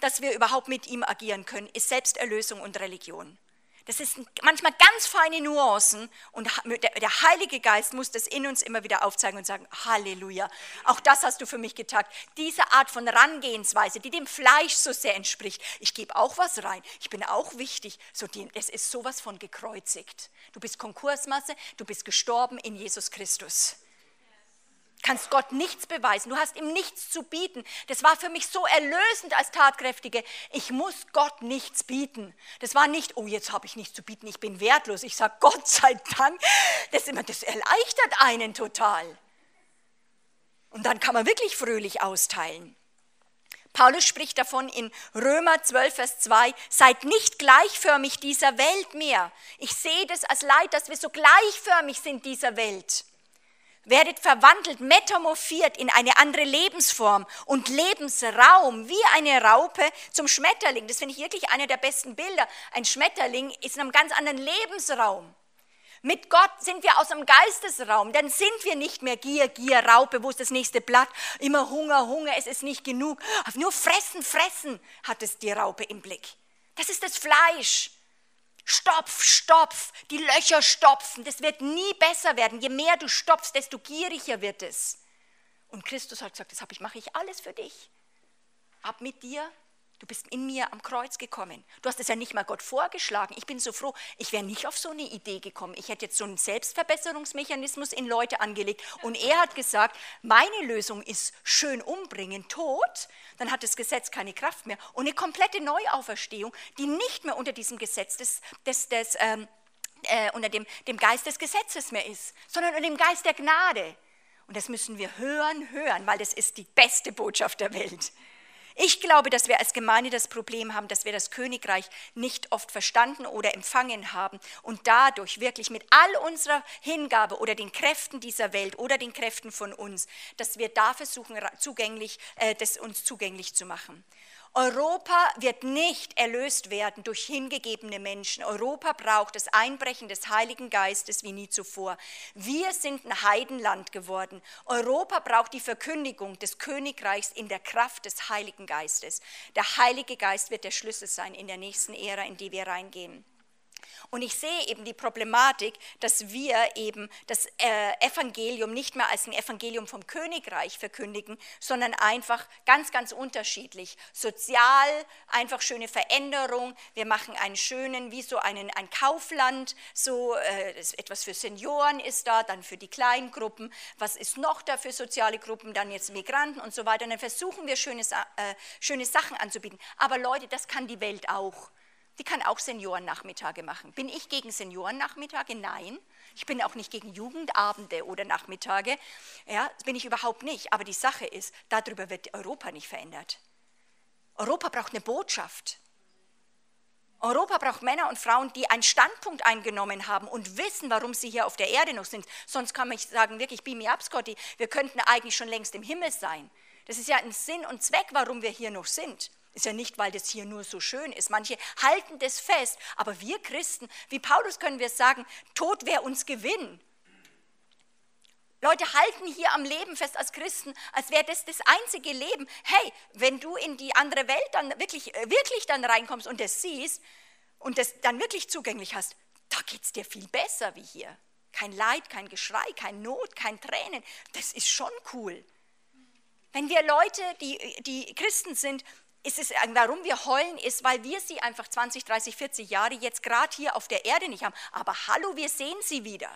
A: dass wir überhaupt mit ihm agieren können, ist Selbsterlösung und Religion. Das ist manchmal ganz feine Nuancen und der Heilige Geist muss das in uns immer wieder aufzeigen und sagen, Halleluja, auch das hast du für mich getan. Diese Art von Rangehensweise, die dem Fleisch so sehr entspricht. Ich gebe auch was rein, ich bin auch wichtig. So, es ist sowas von gekreuzigt. Du bist Konkursmasse, du bist gestorben in Jesus Christus kannst Gott nichts beweisen. Du hast ihm nichts zu bieten. Das war für mich so erlösend als Tatkräftige. Ich muss Gott nichts bieten. Das war nicht, oh, jetzt habe ich nichts zu bieten, ich bin wertlos. Ich sage, Gott sei Dank, das, das erleichtert einen total. Und dann kann man wirklich fröhlich austeilen. Paulus spricht davon in Römer 12, Vers 2, seid nicht gleichförmig dieser Welt mehr. Ich sehe das als Leid, dass wir so gleichförmig sind dieser Welt werdet verwandelt, metamorphiert in eine andere Lebensform und Lebensraum, wie eine Raupe zum Schmetterling. Das finde ich wirklich einer der besten Bilder. Ein Schmetterling ist in einem ganz anderen Lebensraum. Mit Gott sind wir aus dem Geistesraum, dann sind wir nicht mehr Gier, Gier, Raupe, wo ist das nächste Blatt? Immer Hunger, Hunger, es ist nicht genug. Nur fressen, fressen hat es die Raupe im Blick. Das ist das Fleisch. Stopf, stopf, die Löcher stopfen. Das wird nie besser werden. Je mehr du stopfst, desto gieriger wird es. Und Christus hat gesagt, das mache ich alles für dich. Ab mit dir Du bist in mir am Kreuz gekommen. Du hast es ja nicht mal Gott vorgeschlagen. Ich bin so froh. Ich wäre nicht auf so eine Idee gekommen. Ich hätte jetzt so einen Selbstverbesserungsmechanismus in Leute angelegt. Und er hat gesagt, meine Lösung ist schön umbringen, Tod. Dann hat das Gesetz keine Kraft mehr. Und eine komplette Neuauferstehung, die nicht mehr unter diesem Gesetz des, des, des ähm, äh, unter dem, dem Geist des Gesetzes mehr ist, sondern unter dem Geist der Gnade. Und das müssen wir hören, hören, weil das ist die beste Botschaft der Welt. Ich glaube, dass wir als Gemeinde das Problem haben, dass wir das Königreich nicht oft verstanden oder empfangen haben und dadurch wirklich mit all unserer Hingabe oder den Kräften dieser Welt oder den Kräften von uns, dass wir da versuchen, zugänglich, äh, das uns zugänglich zu machen. Europa wird nicht erlöst werden durch hingegebene Menschen. Europa braucht das Einbrechen des Heiligen Geistes wie nie zuvor. Wir sind ein Heidenland geworden. Europa braucht die Verkündigung des Königreichs in der Kraft des Heiligen Geistes. Der Heilige Geist wird der Schlüssel sein in der nächsten Ära, in die wir reingehen. Und ich sehe eben die Problematik, dass wir eben das äh, Evangelium nicht mehr als ein Evangelium vom Königreich verkündigen, sondern einfach ganz, ganz unterschiedlich. Sozial, einfach schöne Veränderung. Wir machen einen schönen, wie so einen, ein Kaufland, so äh, etwas für Senioren ist da, dann für die Kleingruppen. Was ist noch da für soziale Gruppen? Dann jetzt Migranten und so weiter. Und dann versuchen wir schöne, äh, schöne Sachen anzubieten. Aber Leute, das kann die Welt auch. Die kann auch Seniorennachmittage machen. Bin ich gegen Seniorennachmittage? Nein. Ich bin auch nicht gegen Jugendabende oder Nachmittage. Ja, bin ich überhaupt nicht. Aber die Sache ist, darüber wird Europa nicht verändert. Europa braucht eine Botschaft. Europa braucht Männer und Frauen, die einen Standpunkt eingenommen haben und wissen, warum sie hier auf der Erde noch sind. Sonst kann man sagen, wirklich, beam me up, Scotty, wir könnten eigentlich schon längst im Himmel sein. Das ist ja ein Sinn und Zweck, warum wir hier noch sind. Ist ja nicht, weil das hier nur so schön ist. Manche halten das fest, aber wir Christen, wie Paulus können wir sagen, Tod wäre uns Gewinn. Leute halten hier am Leben fest als Christen, als wäre das das einzige Leben. Hey, wenn du in die andere Welt dann wirklich, äh, wirklich dann reinkommst und das siehst und das dann wirklich zugänglich hast, da geht es dir viel besser wie hier. Kein Leid, kein Geschrei, kein Not, kein Tränen. Das ist schon cool. Wenn wir Leute, die, die Christen sind, ist es, warum wir heulen, ist, weil wir sie einfach 20, 30, 40 Jahre jetzt gerade hier auf der Erde nicht haben. Aber hallo, wir sehen sie wieder.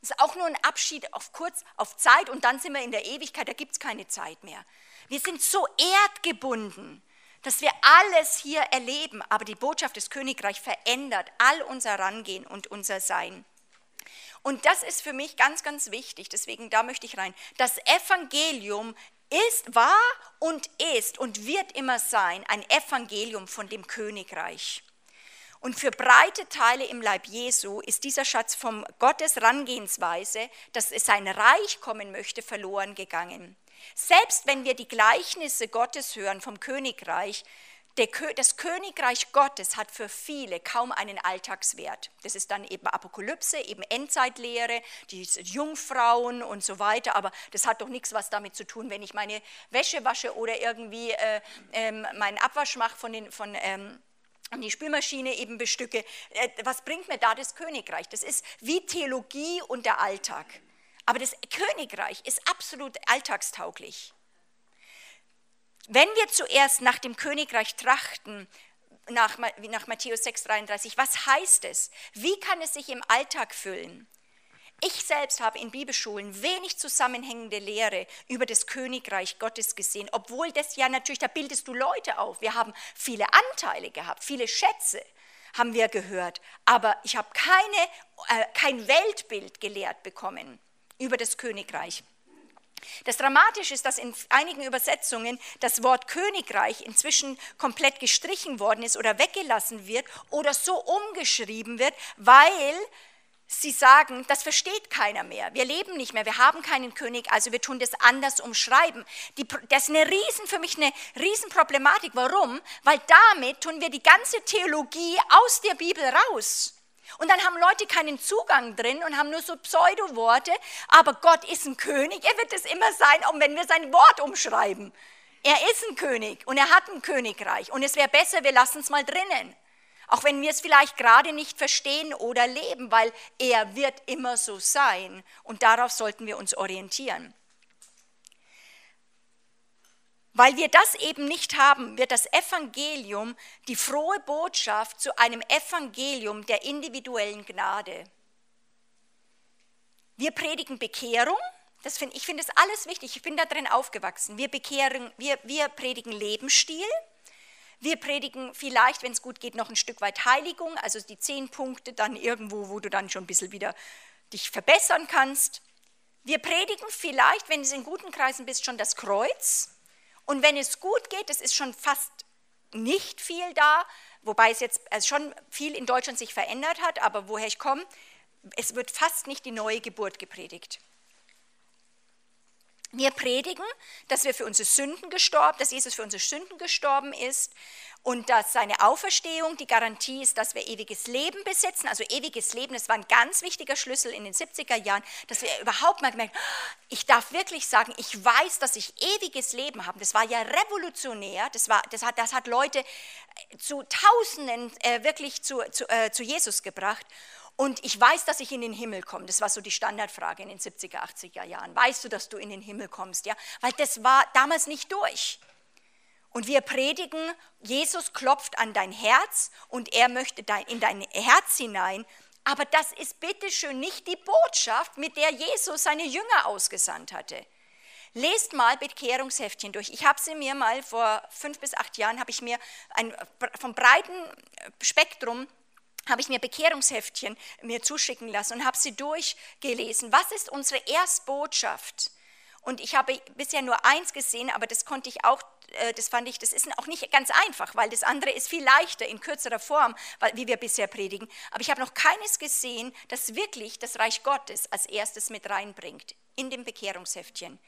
A: Es ist auch nur ein Abschied auf kurz, auf Zeit und dann sind wir in der Ewigkeit, da gibt es keine Zeit mehr. Wir sind so erdgebunden, dass wir alles hier erleben, aber die Botschaft des Königreichs verändert all unser Rangehen und unser Sein. Und das ist für mich ganz, ganz wichtig, deswegen da möchte ich rein. Das Evangelium ist, war und ist und wird immer sein ein Evangelium von dem Königreich. Und für breite Teile im Leib Jesu ist dieser Schatz vom Gottes Rangehensweise, dass es sein Reich kommen möchte, verloren gegangen. Selbst wenn wir die Gleichnisse Gottes hören vom Königreich, das Königreich Gottes hat für viele kaum einen Alltagswert. Das ist dann eben Apokalypse, eben Endzeitlehre, die Jungfrauen und so weiter. Aber das hat doch nichts was damit zu tun, wenn ich meine Wäsche wasche oder irgendwie äh, äh, meinen Abwasch mache von den von ähm, die Spülmaschine eben bestücke. Äh, was bringt mir da das Königreich? Das ist wie Theologie und der Alltag. Aber das Königreich ist absolut alltagstauglich. Wenn wir zuerst nach dem Königreich trachten, nach, nach Matthäus 6,33, was heißt es? Wie kann es sich im Alltag füllen? Ich selbst habe in Bibelschulen wenig zusammenhängende Lehre über das Königreich Gottes gesehen, obwohl das ja natürlich, da bildest du Leute auf. Wir haben viele Anteile gehabt, viele Schätze haben wir gehört, aber ich habe keine, äh, kein Weltbild gelehrt bekommen über das Königreich. Das Dramatische ist, dass in einigen Übersetzungen das Wort Königreich inzwischen komplett gestrichen worden ist oder weggelassen wird oder so umgeschrieben wird, weil sie sagen, das versteht keiner mehr. Wir leben nicht mehr, wir haben keinen König, also wir tun das anders umschreiben. Die, das ist eine riesen, für mich eine Riesenproblematik. Warum? Weil damit tun wir die ganze Theologie aus der Bibel raus. Und dann haben Leute keinen Zugang drin und haben nur so Pseudo-Worte, aber Gott ist ein König, er wird es immer sein, auch wenn wir sein Wort umschreiben. Er ist ein König und er hat ein Königreich und es wäre besser, wir lassen es mal drinnen. Auch wenn wir es vielleicht gerade nicht verstehen oder leben, weil er wird immer so sein und darauf sollten wir uns orientieren. Weil wir das eben nicht haben, wird das Evangelium, die frohe Botschaft zu einem Evangelium der individuellen Gnade. Wir predigen Bekehrung, das find, ich finde das alles wichtig, ich bin da drin aufgewachsen. Wir, bekehren, wir, wir predigen Lebensstil, wir predigen vielleicht, wenn es gut geht, noch ein Stück weit Heiligung, also die zehn Punkte dann irgendwo, wo du dann schon ein bisschen wieder dich verbessern kannst. Wir predigen vielleicht, wenn du in guten Kreisen bist, schon das Kreuz. Und wenn es gut geht, es ist schon fast nicht viel da, wobei es jetzt also schon viel in Deutschland sich verändert hat, aber woher ich komme, es wird fast nicht die neue Geburt gepredigt. Wir predigen, dass wir für unsere Sünden gestorben, dass Jesus für unsere Sünden gestorben ist und dass seine Auferstehung die Garantie ist, dass wir ewiges Leben besitzen. Also ewiges Leben, das war ein ganz wichtiger Schlüssel in den 70er Jahren, dass wir überhaupt mal gemerkt, ich darf wirklich sagen, ich weiß, dass ich ewiges Leben habe. Das war ja revolutionär, das, war, das, hat, das hat Leute zu Tausenden äh, wirklich zu, zu, äh, zu Jesus gebracht. Und ich weiß, dass ich in den Himmel komme. Das war so die Standardfrage in den 70er, 80er Jahren. Weißt du, dass du in den Himmel kommst? Ja? Weil das war damals nicht durch. Und wir predigen, Jesus klopft an dein Herz und er möchte in dein Herz hinein. Aber das ist bitteschön nicht die Botschaft, mit der Jesus seine Jünger ausgesandt hatte. Lest mal Bekehrungsheftchen durch. Ich habe sie mir mal vor fünf bis acht Jahren, habe ich mir ein, vom breiten Spektrum habe ich mir Bekehrungsheftchen mir zuschicken lassen und habe sie durchgelesen. Was ist unsere Erstbotschaft? Und ich habe bisher nur eins gesehen, aber das konnte ich auch, äh, das fand ich, das ist auch nicht ganz einfach, weil das andere ist viel leichter in kürzerer Form, wie wir bisher predigen. Aber ich habe noch keines gesehen, das wirklich das Reich Gottes als erstes mit reinbringt in dem Bekehrungsheftchen.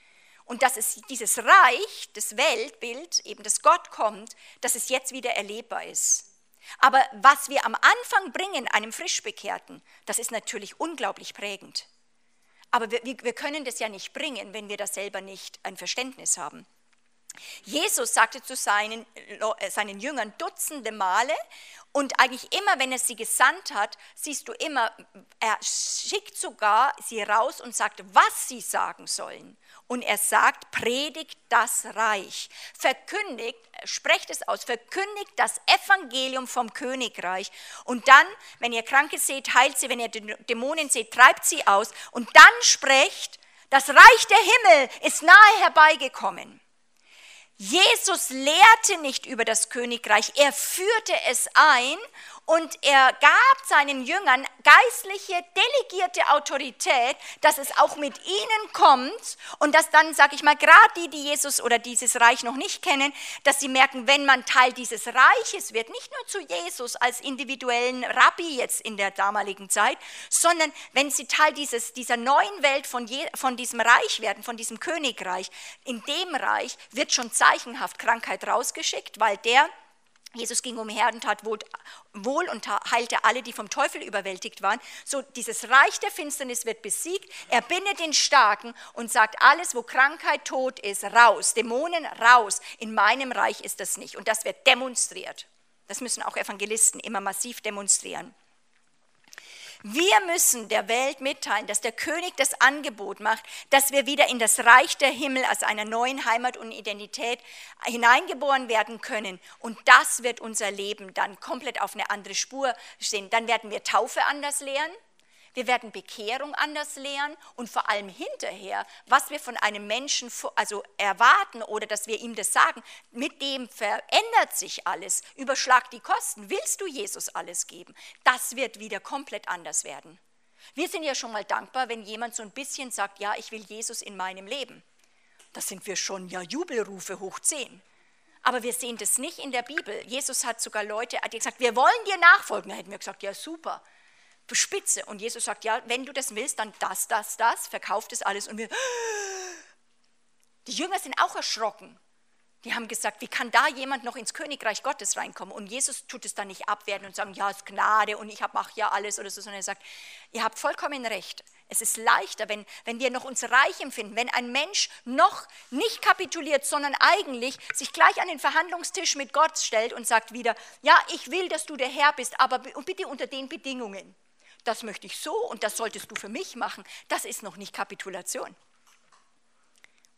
A: Und dass es dieses Reich, das Weltbild, eben das Gott kommt, dass es jetzt wieder erlebbar ist. Aber was wir am Anfang bringen, einem Frischbekehrten, das ist natürlich unglaublich prägend. Aber wir, wir können das ja nicht bringen, wenn wir da selber nicht ein Verständnis haben. Jesus sagte zu seinen, äh, seinen Jüngern Dutzende Male und eigentlich immer, wenn er sie gesandt hat, siehst du immer, er schickt sogar sie raus und sagt, was sie sagen sollen. Und er sagt, predigt das Reich, verkündigt, sprecht es aus, verkündigt das Evangelium vom Königreich. Und dann, wenn ihr Kranke seht, heilt sie, wenn ihr Dämonen seht, treibt sie aus. Und dann sprecht, das Reich der Himmel ist nahe herbeigekommen. Jesus lehrte nicht über das Königreich, er führte es ein und er gab seinen Jüngern geistliche, delegierte Autorität, dass es auch mit ihnen kommt und dass dann, sage ich mal, gerade die, die Jesus oder dieses Reich noch nicht kennen, dass sie merken, wenn man Teil dieses Reiches wird, nicht nur zu Jesus als individuellen Rabbi jetzt in der damaligen Zeit, sondern wenn sie Teil dieses, dieser neuen Welt von, je, von diesem Reich werden, von diesem Königreich, in dem Reich wird schon zeichenhaft Krankheit rausgeschickt, weil der Jesus ging umher und tat wohl und heilte alle, die vom Teufel überwältigt waren. So dieses Reich der Finsternis wird besiegt. Er bindet den Starken und sagt, alles, wo Krankheit, Tod ist, raus. Dämonen raus. In meinem Reich ist das nicht. Und das wird demonstriert. Das müssen auch Evangelisten immer massiv demonstrieren. Wir müssen der Welt mitteilen, dass der König das Angebot macht, dass wir wieder in das Reich der Himmel als einer neuen Heimat und Identität hineingeboren werden können. Und das wird unser Leben dann komplett auf eine andere Spur stehen. Dann werden wir Taufe anders lehren. Wir werden Bekehrung anders lernen und vor allem hinterher, was wir von einem Menschen also erwarten oder dass wir ihm das sagen, mit dem verändert sich alles. Überschlag die Kosten. Willst du Jesus alles geben? Das wird wieder komplett anders werden. Wir sind ja schon mal dankbar, wenn jemand so ein bisschen sagt, ja, ich will Jesus in meinem Leben. Da sind wir schon ja Jubelrufe hoch zehn. Aber wir sehen das nicht in der Bibel. Jesus hat sogar Leute, die gesagt, wir wollen dir nachfolgen. Da hätten wir gesagt, ja super. Spitze. Und Jesus sagt, ja, wenn du das willst, dann das, das, das, verkauft es alles. Und wir, die Jünger sind auch erschrocken. Die haben gesagt, wie kann da jemand noch ins Königreich Gottes reinkommen? Und Jesus tut es dann nicht abwerten und sagen, ja, es ist Gnade und ich mache ja alles oder so, sondern er sagt, ihr habt vollkommen recht. Es ist leichter, wenn, wenn wir noch uns reich empfinden, wenn ein Mensch noch nicht kapituliert, sondern eigentlich sich gleich an den Verhandlungstisch mit Gott stellt und sagt wieder, ja, ich will, dass du der Herr bist, aber bitte unter den Bedingungen das möchte ich so und das solltest du für mich machen, das ist noch nicht Kapitulation.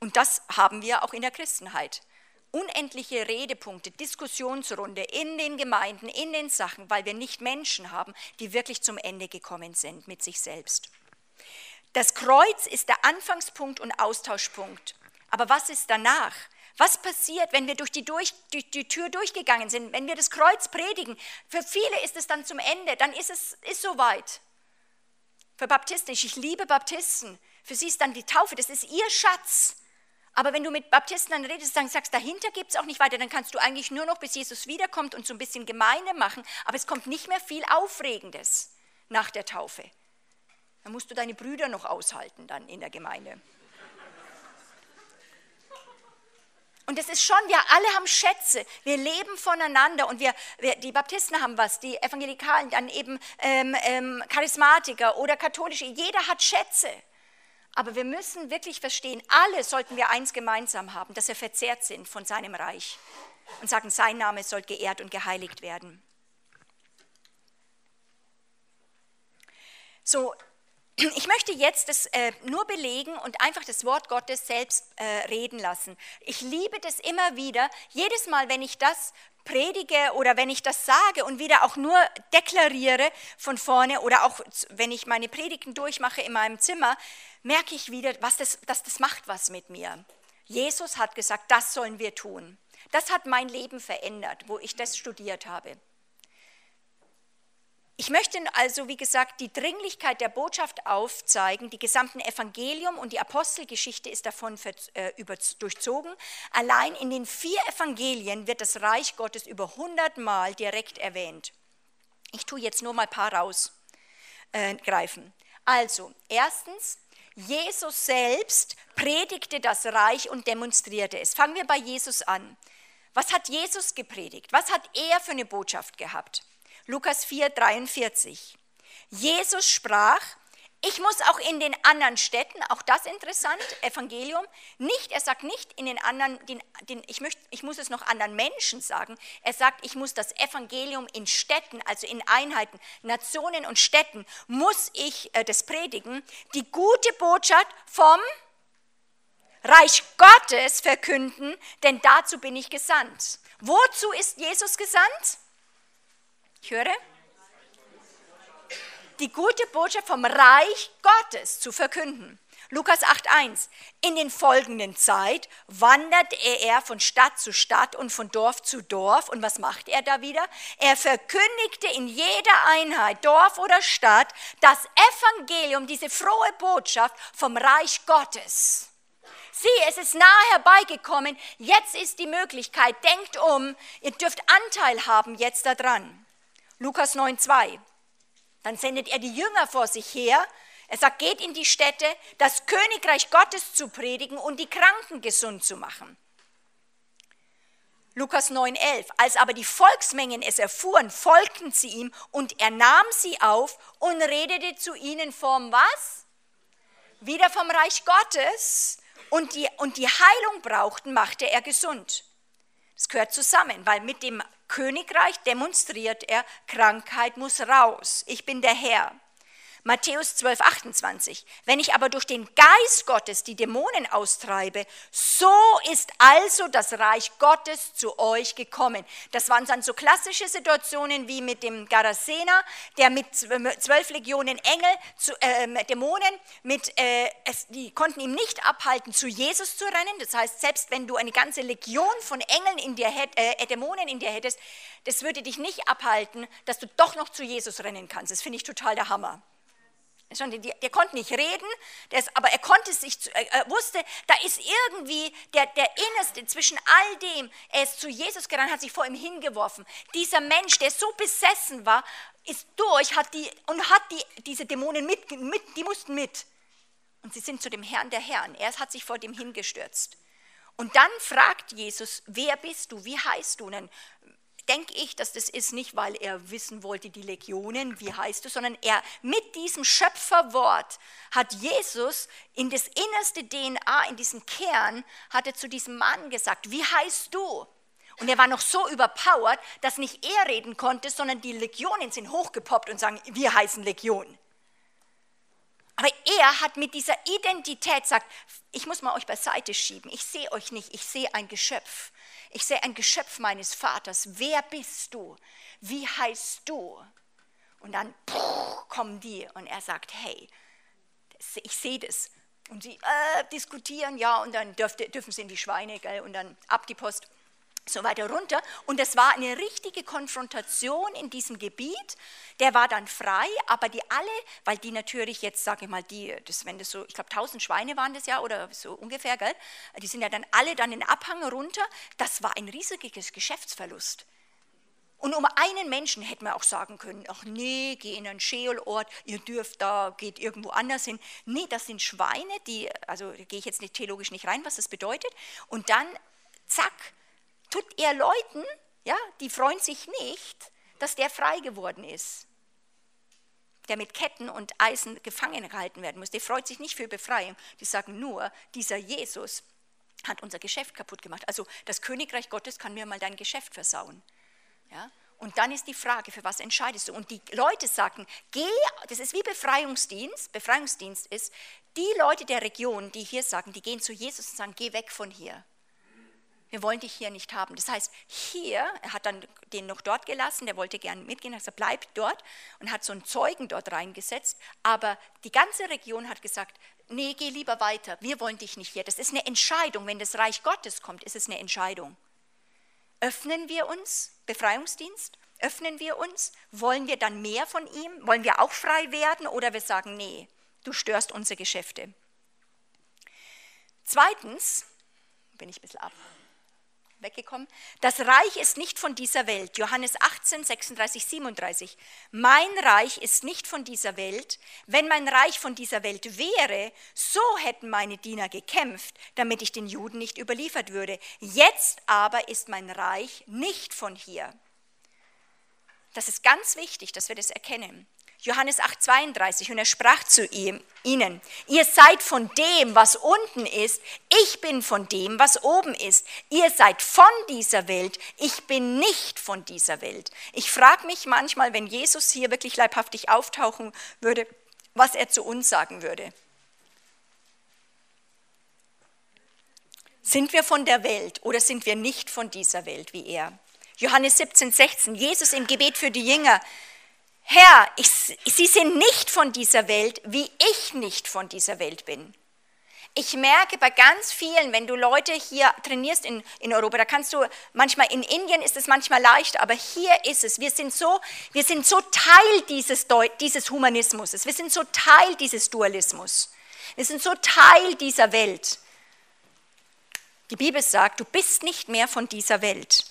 A: Und das haben wir auch in der Christenheit. Unendliche Redepunkte, Diskussionsrunde in den Gemeinden, in den Sachen, weil wir nicht Menschen haben, die wirklich zum Ende gekommen sind mit sich selbst. Das Kreuz ist der Anfangspunkt und Austauschpunkt. Aber was ist danach? Was passiert, wenn wir durch die, durch, durch die Tür durchgegangen sind, wenn wir das Kreuz predigen? Für viele ist es dann zum Ende, dann ist es ist soweit. Für Baptisten, ich liebe Baptisten, für sie ist dann die Taufe, das ist ihr Schatz. Aber wenn du mit Baptisten dann redest, dann sagst, dahinter gibt es auch nicht weiter, dann kannst du eigentlich nur noch, bis Jesus wiederkommt und so ein bisschen Gemeinde machen, aber es kommt nicht mehr viel Aufregendes nach der Taufe. Dann musst du deine Brüder noch aushalten dann in der Gemeinde. Und es ist schon, wir alle haben Schätze, wir leben voneinander und wir, wir die Baptisten haben was, die Evangelikalen, dann eben ähm, ähm, Charismatiker oder Katholische, jeder hat Schätze. Aber wir müssen wirklich verstehen, alle sollten wir eins gemeinsam haben, dass wir verzehrt sind von seinem Reich und sagen, sein Name soll geehrt und geheiligt werden. So, ich möchte jetzt das äh, nur belegen und einfach das Wort Gottes selbst äh, reden lassen. Ich liebe das immer wieder. Jedes Mal, wenn ich das predige oder wenn ich das sage und wieder auch nur deklariere von vorne oder auch wenn ich meine Predigten durchmache in meinem Zimmer, merke ich wieder, was das, dass das macht was mit mir. Jesus hat gesagt, das sollen wir tun. Das hat mein Leben verändert, wo ich das studiert habe. Ich möchte also, wie gesagt, die Dringlichkeit der Botschaft aufzeigen. Die gesamten Evangelium und die Apostelgeschichte ist davon äh, durchzogen. Allein in den vier Evangelien wird das Reich Gottes über 100 Mal direkt erwähnt. Ich tue jetzt nur mal ein paar rausgreifen. Äh, also, erstens, Jesus selbst predigte das Reich und demonstrierte es. Fangen wir bei Jesus an. Was hat Jesus gepredigt? Was hat er für eine Botschaft gehabt? Lukas 4, 43. Jesus sprach, Ich muss auch in den anderen Städten, auch das interessant, Evangelium, nicht, er sagt nicht in den anderen, den, den, ich, möchte, ich muss es noch anderen Menschen sagen, er sagt, ich muss das Evangelium in Städten, also in Einheiten, Nationen und Städten, muss ich äh, das predigen, die gute Botschaft vom Reich Gottes verkünden, denn dazu bin ich gesandt. Wozu ist Jesus gesandt? Ich höre die gute Botschaft vom Reich Gottes zu verkünden. Lukas 8.1. In den folgenden Zeit wandert er von Stadt zu Stadt und von Dorf zu Dorf. Und was macht er da wieder? Er verkündigte in jeder Einheit, Dorf oder Stadt, das Evangelium, diese frohe Botschaft vom Reich Gottes. Sieh, es ist nahe herbeigekommen. Jetzt ist die Möglichkeit. Denkt um. Ihr dürft Anteil haben jetzt daran. Lukas 9.2. Dann sendet er die Jünger vor sich her. Er sagt, geht in die Städte, das Königreich Gottes zu predigen und die Kranken gesund zu machen. Lukas 9,11. Als aber die Volksmengen es erfuhren, folgten sie ihm und er nahm sie auf und redete zu ihnen vom was? Wieder vom Reich Gottes. Und die, und die Heilung brauchten, machte er gesund. Das gehört zusammen, weil mit dem Königreich demonstriert er, Krankheit muss raus. Ich bin der Herr. Matthäus 12, 28. Wenn ich aber durch den Geist Gottes die Dämonen austreibe, so ist also das Reich Gottes zu euch gekommen. Das waren dann so klassische Situationen wie mit dem Garasener, der mit zwölf Legionen Engel, zu, äh, Dämonen, mit, äh, es, die konnten ihm nicht abhalten, zu Jesus zu rennen. Das heißt, selbst wenn du eine ganze Legion von Engeln in dir, äh, Dämonen in dir hättest, das würde dich nicht abhalten, dass du doch noch zu Jesus rennen kannst. Das finde ich total der Hammer. Der, der konnte nicht reden, ist, aber er konnte sich, er wusste, da ist irgendwie der, der Innerste zwischen all dem. Er ist zu Jesus gerannt, hat sich vor ihm hingeworfen. Dieser Mensch, der so besessen war, ist durch hat die, und hat die, diese Dämonen mit, mit, die mussten mit. Und sie sind zu dem Herrn der Herren. Er hat sich vor dem hingestürzt. Und dann fragt Jesus, wer bist du, wie heißt du? Und dann denke ich, dass das ist nicht, weil er wissen wollte, die Legionen, wie heißt es, sondern er mit diesem Schöpferwort hat Jesus in das innerste DNA, in diesen Kern, hat er zu diesem Mann gesagt, wie heißt du? Und er war noch so überpowered, dass nicht er reden konnte, sondern die Legionen sind hochgepoppt und sagen, wir heißen Legion. Aber er hat mit dieser Identität gesagt, ich muss mal euch beiseite schieben, ich sehe euch nicht, ich sehe ein Geschöpf. Ich sehe ein Geschöpf meines Vaters. Wer bist du? Wie heißt du? Und dann kommen die und er sagt, hey, ich sehe das. Und sie äh, diskutieren, ja, und dann dürfte, dürfen sie in die Schweine, gell, und dann ab die Post so weiter runter. Und es war eine richtige Konfrontation in diesem Gebiet. Der war dann frei, aber die alle, weil die natürlich jetzt, sage ich mal, die, das, wenn das so, ich glaube, 1000 Schweine waren das ja oder so ungefähr, gell? die sind ja dann alle dann in den Abhang runter. Das war ein riesiges Geschäftsverlust. Und um einen Menschen hätte man auch sagen können, ach nee, geh in einen Scheolort, ihr dürft da, geht irgendwo anders hin. Nee, das sind Schweine, die, also da gehe ich jetzt nicht theologisch nicht rein, was das bedeutet. Und dann, zack, tut er Leuten, ja, die freuen sich nicht, dass der frei geworden ist, der mit Ketten und Eisen gefangen gehalten werden muss. Der freut sich nicht für Befreiung. Die sagen nur, dieser Jesus hat unser Geschäft kaputt gemacht. Also das Königreich Gottes kann mir mal dein Geschäft versauen. Ja? Und dann ist die Frage, für was entscheidest du? Und die Leute sagen, geh, das ist wie Befreiungsdienst. Befreiungsdienst ist, die Leute der Region, die hier sagen, die gehen zu Jesus und sagen, geh weg von hier wir wollen dich hier nicht haben. Das heißt, hier, er hat dann den noch dort gelassen, der wollte gerne mitgehen, hat gesagt, bleib dort und hat so einen Zeugen dort reingesetzt, aber die ganze Region hat gesagt, nee, geh lieber weiter, wir wollen dich nicht hier. Das ist eine Entscheidung, wenn das Reich Gottes kommt, ist es eine Entscheidung. Öffnen wir uns, Befreiungsdienst, öffnen wir uns, wollen wir dann mehr von ihm, wollen wir auch frei werden? Oder wir sagen, nee, du störst unsere Geschäfte. Zweitens, bin ich ein bisschen ab weggekommen. Das Reich ist nicht von dieser Welt. Johannes 18, 36, 37. Mein Reich ist nicht von dieser Welt. Wenn mein Reich von dieser Welt wäre, so hätten meine Diener gekämpft, damit ich den Juden nicht überliefert würde. Jetzt aber ist mein Reich nicht von hier. Das ist ganz wichtig, dass wir das erkennen. Johannes 8:32 und er sprach zu ihm, ihnen, ihr seid von dem, was unten ist, ich bin von dem, was oben ist. Ihr seid von dieser Welt, ich bin nicht von dieser Welt. Ich frage mich manchmal, wenn Jesus hier wirklich leibhaftig auftauchen würde, was er zu uns sagen würde. Sind wir von der Welt oder sind wir nicht von dieser Welt wie er? Johannes 17, 16, Jesus im Gebet für die Jünger. Herr, ich, sie sind nicht von dieser Welt, wie ich nicht von dieser Welt bin. Ich merke bei ganz vielen, wenn du Leute hier trainierst in, in Europa, da kannst du manchmal, in Indien ist es manchmal leicht, aber hier ist es, wir sind so, wir sind so Teil dieses, dieses Humanismus, wir sind so Teil dieses Dualismus, wir sind so Teil dieser Welt. Die Bibel sagt, du bist nicht mehr von dieser Welt.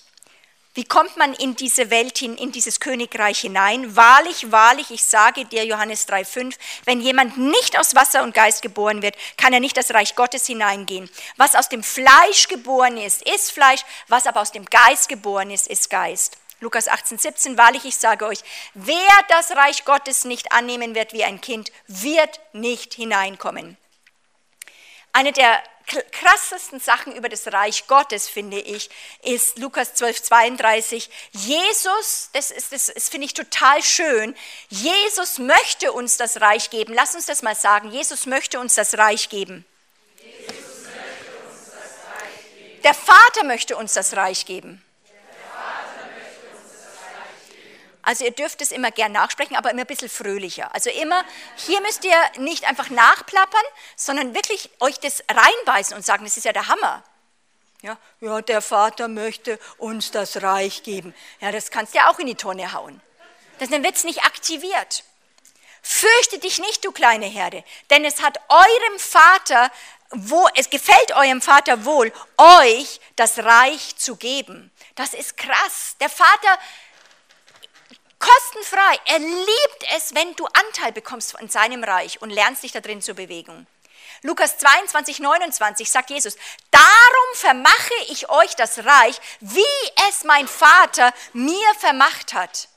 A: Wie kommt man in diese Welt hin, in dieses Königreich hinein? Wahrlich, wahrlich, ich sage dir, Johannes 3,5, wenn jemand nicht aus Wasser und Geist geboren wird, kann er nicht das Reich Gottes hineingehen. Was aus dem Fleisch geboren ist, ist Fleisch, was aber aus dem Geist geboren ist, ist Geist. Lukas 18, 17, wahrlich, ich sage euch, wer das Reich Gottes nicht annehmen wird wie ein Kind, wird nicht hineinkommen. Eine der krassesten Sachen über das Reich Gottes, finde ich, ist Lukas 12, 32. Jesus, das, ist, das, das finde ich total schön, Jesus möchte uns das Reich geben. Lass uns das mal sagen. Jesus möchte uns das Reich geben. Der Vater möchte uns das Reich geben. Also ihr dürft es immer gern nachsprechen, aber immer ein bisschen fröhlicher. Also immer, hier müsst ihr nicht einfach nachplappern, sondern wirklich euch das reinbeißen und sagen, das ist ja der Hammer. Ja, ja, der Vater möchte uns das Reich geben. Ja, das kannst du ja auch in die Tonne hauen. Das, dann wird es nicht aktiviert. Fürchte dich nicht, du kleine Herde, denn es hat eurem Vater, wo, es gefällt eurem Vater wohl, euch das Reich zu geben. Das ist krass. Der Vater Kostenfrei. Er liebt es, wenn du Anteil bekommst an seinem Reich und lernst dich da drin zu bewegen. Lukas 22, 29 sagt Jesus, darum vermache ich euch das Reich, wie es mein Vater mir vermacht hat.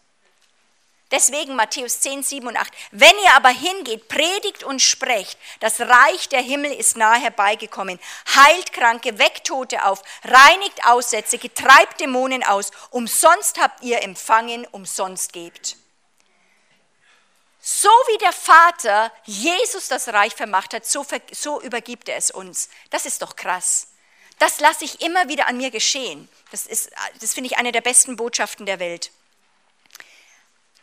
A: Deswegen Matthäus 10, 7 und 8. Wenn ihr aber hingeht, predigt und sprecht, das Reich der Himmel ist nahe herbeigekommen. Heilt Kranke, weckt Tote auf, reinigt Aussätzige, treibt Dämonen aus. Umsonst habt ihr empfangen, umsonst gebt. So wie der Vater Jesus das Reich vermacht hat, so, so übergibt er es uns. Das ist doch krass. Das lasse ich immer wieder an mir geschehen. Das, das finde ich eine der besten Botschaften der Welt.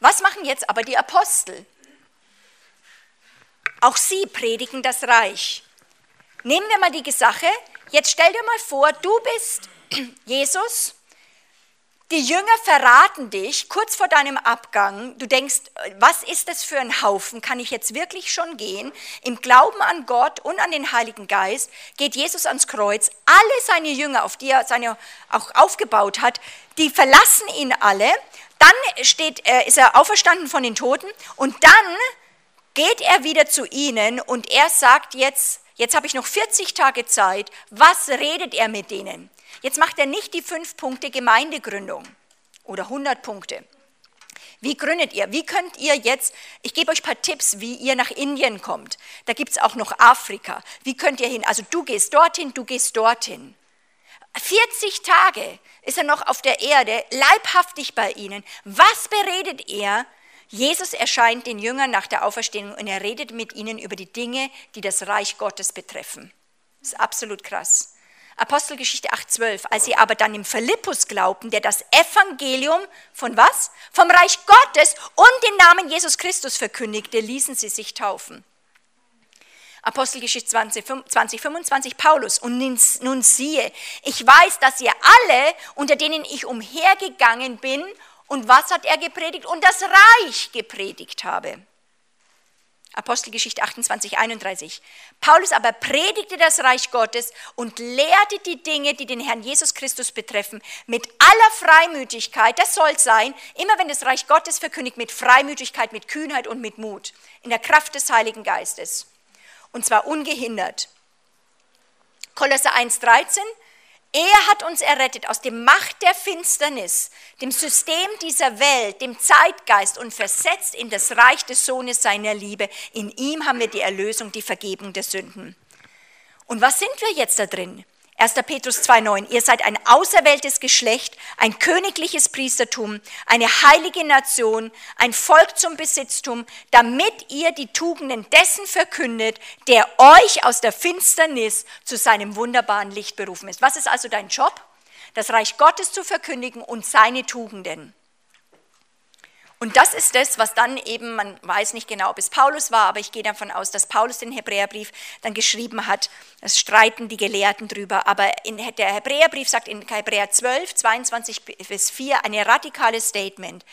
A: Was machen jetzt aber die Apostel? Auch sie predigen das Reich. Nehmen wir mal die Sache. Jetzt stell dir mal vor, du bist Jesus. Die Jünger verraten dich kurz vor deinem Abgang. Du denkst, was ist das für ein Haufen? Kann ich jetzt wirklich schon gehen? Im Glauben an Gott und an den Heiligen Geist geht Jesus ans Kreuz. Alle seine Jünger, auf die er seine auch aufgebaut hat, die verlassen ihn alle. Dann steht, äh, ist er auferstanden von den Toten und dann geht er wieder zu ihnen und er sagt jetzt, jetzt habe ich noch 40 Tage Zeit, was redet er mit denen? Jetzt macht er nicht die fünf Punkte Gemeindegründung oder 100 Punkte. Wie gründet ihr? Wie könnt ihr jetzt, ich gebe euch ein paar Tipps, wie ihr nach Indien kommt. Da gibt es auch noch Afrika. Wie könnt ihr hin? Also du gehst dorthin, du gehst dorthin. 40 Tage ist er noch auf der Erde, leibhaftig bei ihnen. Was beredet er? Jesus erscheint den Jüngern nach der Auferstehung und er redet mit ihnen über die Dinge, die das Reich Gottes betreffen. Das ist absolut krass. Apostelgeschichte 8,12. Als sie aber dann im Philippus glaubten, der das Evangelium von was? Vom Reich Gottes und den Namen Jesus Christus verkündigte, ließen sie sich taufen. Apostelgeschichte 20, 20, 25, Paulus. Und nun siehe, ich weiß, dass ihr alle, unter denen ich umhergegangen bin, und was hat er gepredigt? Und das Reich gepredigt habe. Apostelgeschichte 28, 31. Paulus aber predigte das Reich Gottes und lehrte die Dinge, die den Herrn Jesus Christus betreffen, mit aller Freimütigkeit. Das soll sein, immer wenn das Reich Gottes verkündigt, mit Freimütigkeit, mit Kühnheit und mit Mut, in der Kraft des Heiligen Geistes und zwar ungehindert. Kolosser 1,13. Er hat uns errettet aus der Macht der Finsternis, dem System dieser Welt, dem Zeitgeist und versetzt in das Reich des Sohnes seiner Liebe. In ihm haben wir die Erlösung, die Vergebung der Sünden. Und was sind wir jetzt da drin? 1. Petrus 2.9, ihr seid ein auserwähltes Geschlecht, ein königliches Priestertum, eine heilige Nation, ein Volk zum Besitztum, damit ihr die Tugenden dessen verkündet, der euch aus der Finsternis zu seinem wunderbaren Licht berufen ist. Was ist also dein Job? Das Reich Gottes zu verkündigen und seine Tugenden. Und das ist das, was dann eben, man weiß nicht genau, ob es Paulus war, aber ich gehe davon aus, dass Paulus den Hebräerbrief dann geschrieben hat. Das streiten die Gelehrten drüber. Aber der Hebräerbrief sagt in Hebräer 12, 22 bis 4 ein radikales Statement.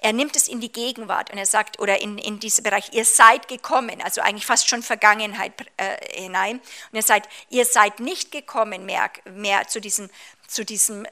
A: Er nimmt es in die Gegenwart und er sagt, oder in, in diesen Bereich, ihr seid gekommen, also eigentlich fast schon Vergangenheit äh, hinein. Und er sagt, ihr seid nicht gekommen mehr, mehr zu diesem, zu diesem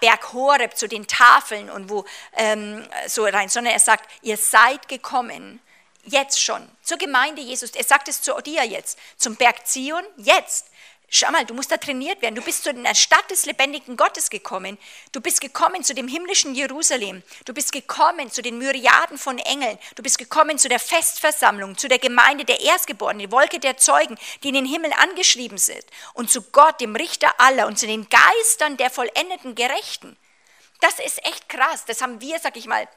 A: Berg Horeb zu den Tafeln und wo ähm, so rein, sondern er sagt, ihr seid gekommen, jetzt schon, zur Gemeinde Jesus. Er sagt es zu dir jetzt, zum Berg Zion, jetzt. Schau mal, du musst da trainiert werden. Du bist zu der Stadt des lebendigen Gottes gekommen. Du bist gekommen zu dem himmlischen Jerusalem. Du bist gekommen zu den Myriaden von Engeln. Du bist gekommen zu der Festversammlung, zu der Gemeinde der Erstgeborenen, die Wolke der Zeugen, die in den Himmel angeschrieben sind. Und zu Gott, dem Richter aller und zu den Geistern der vollendeten Gerechten. Das ist echt krass. Das haben wir, sag ich mal,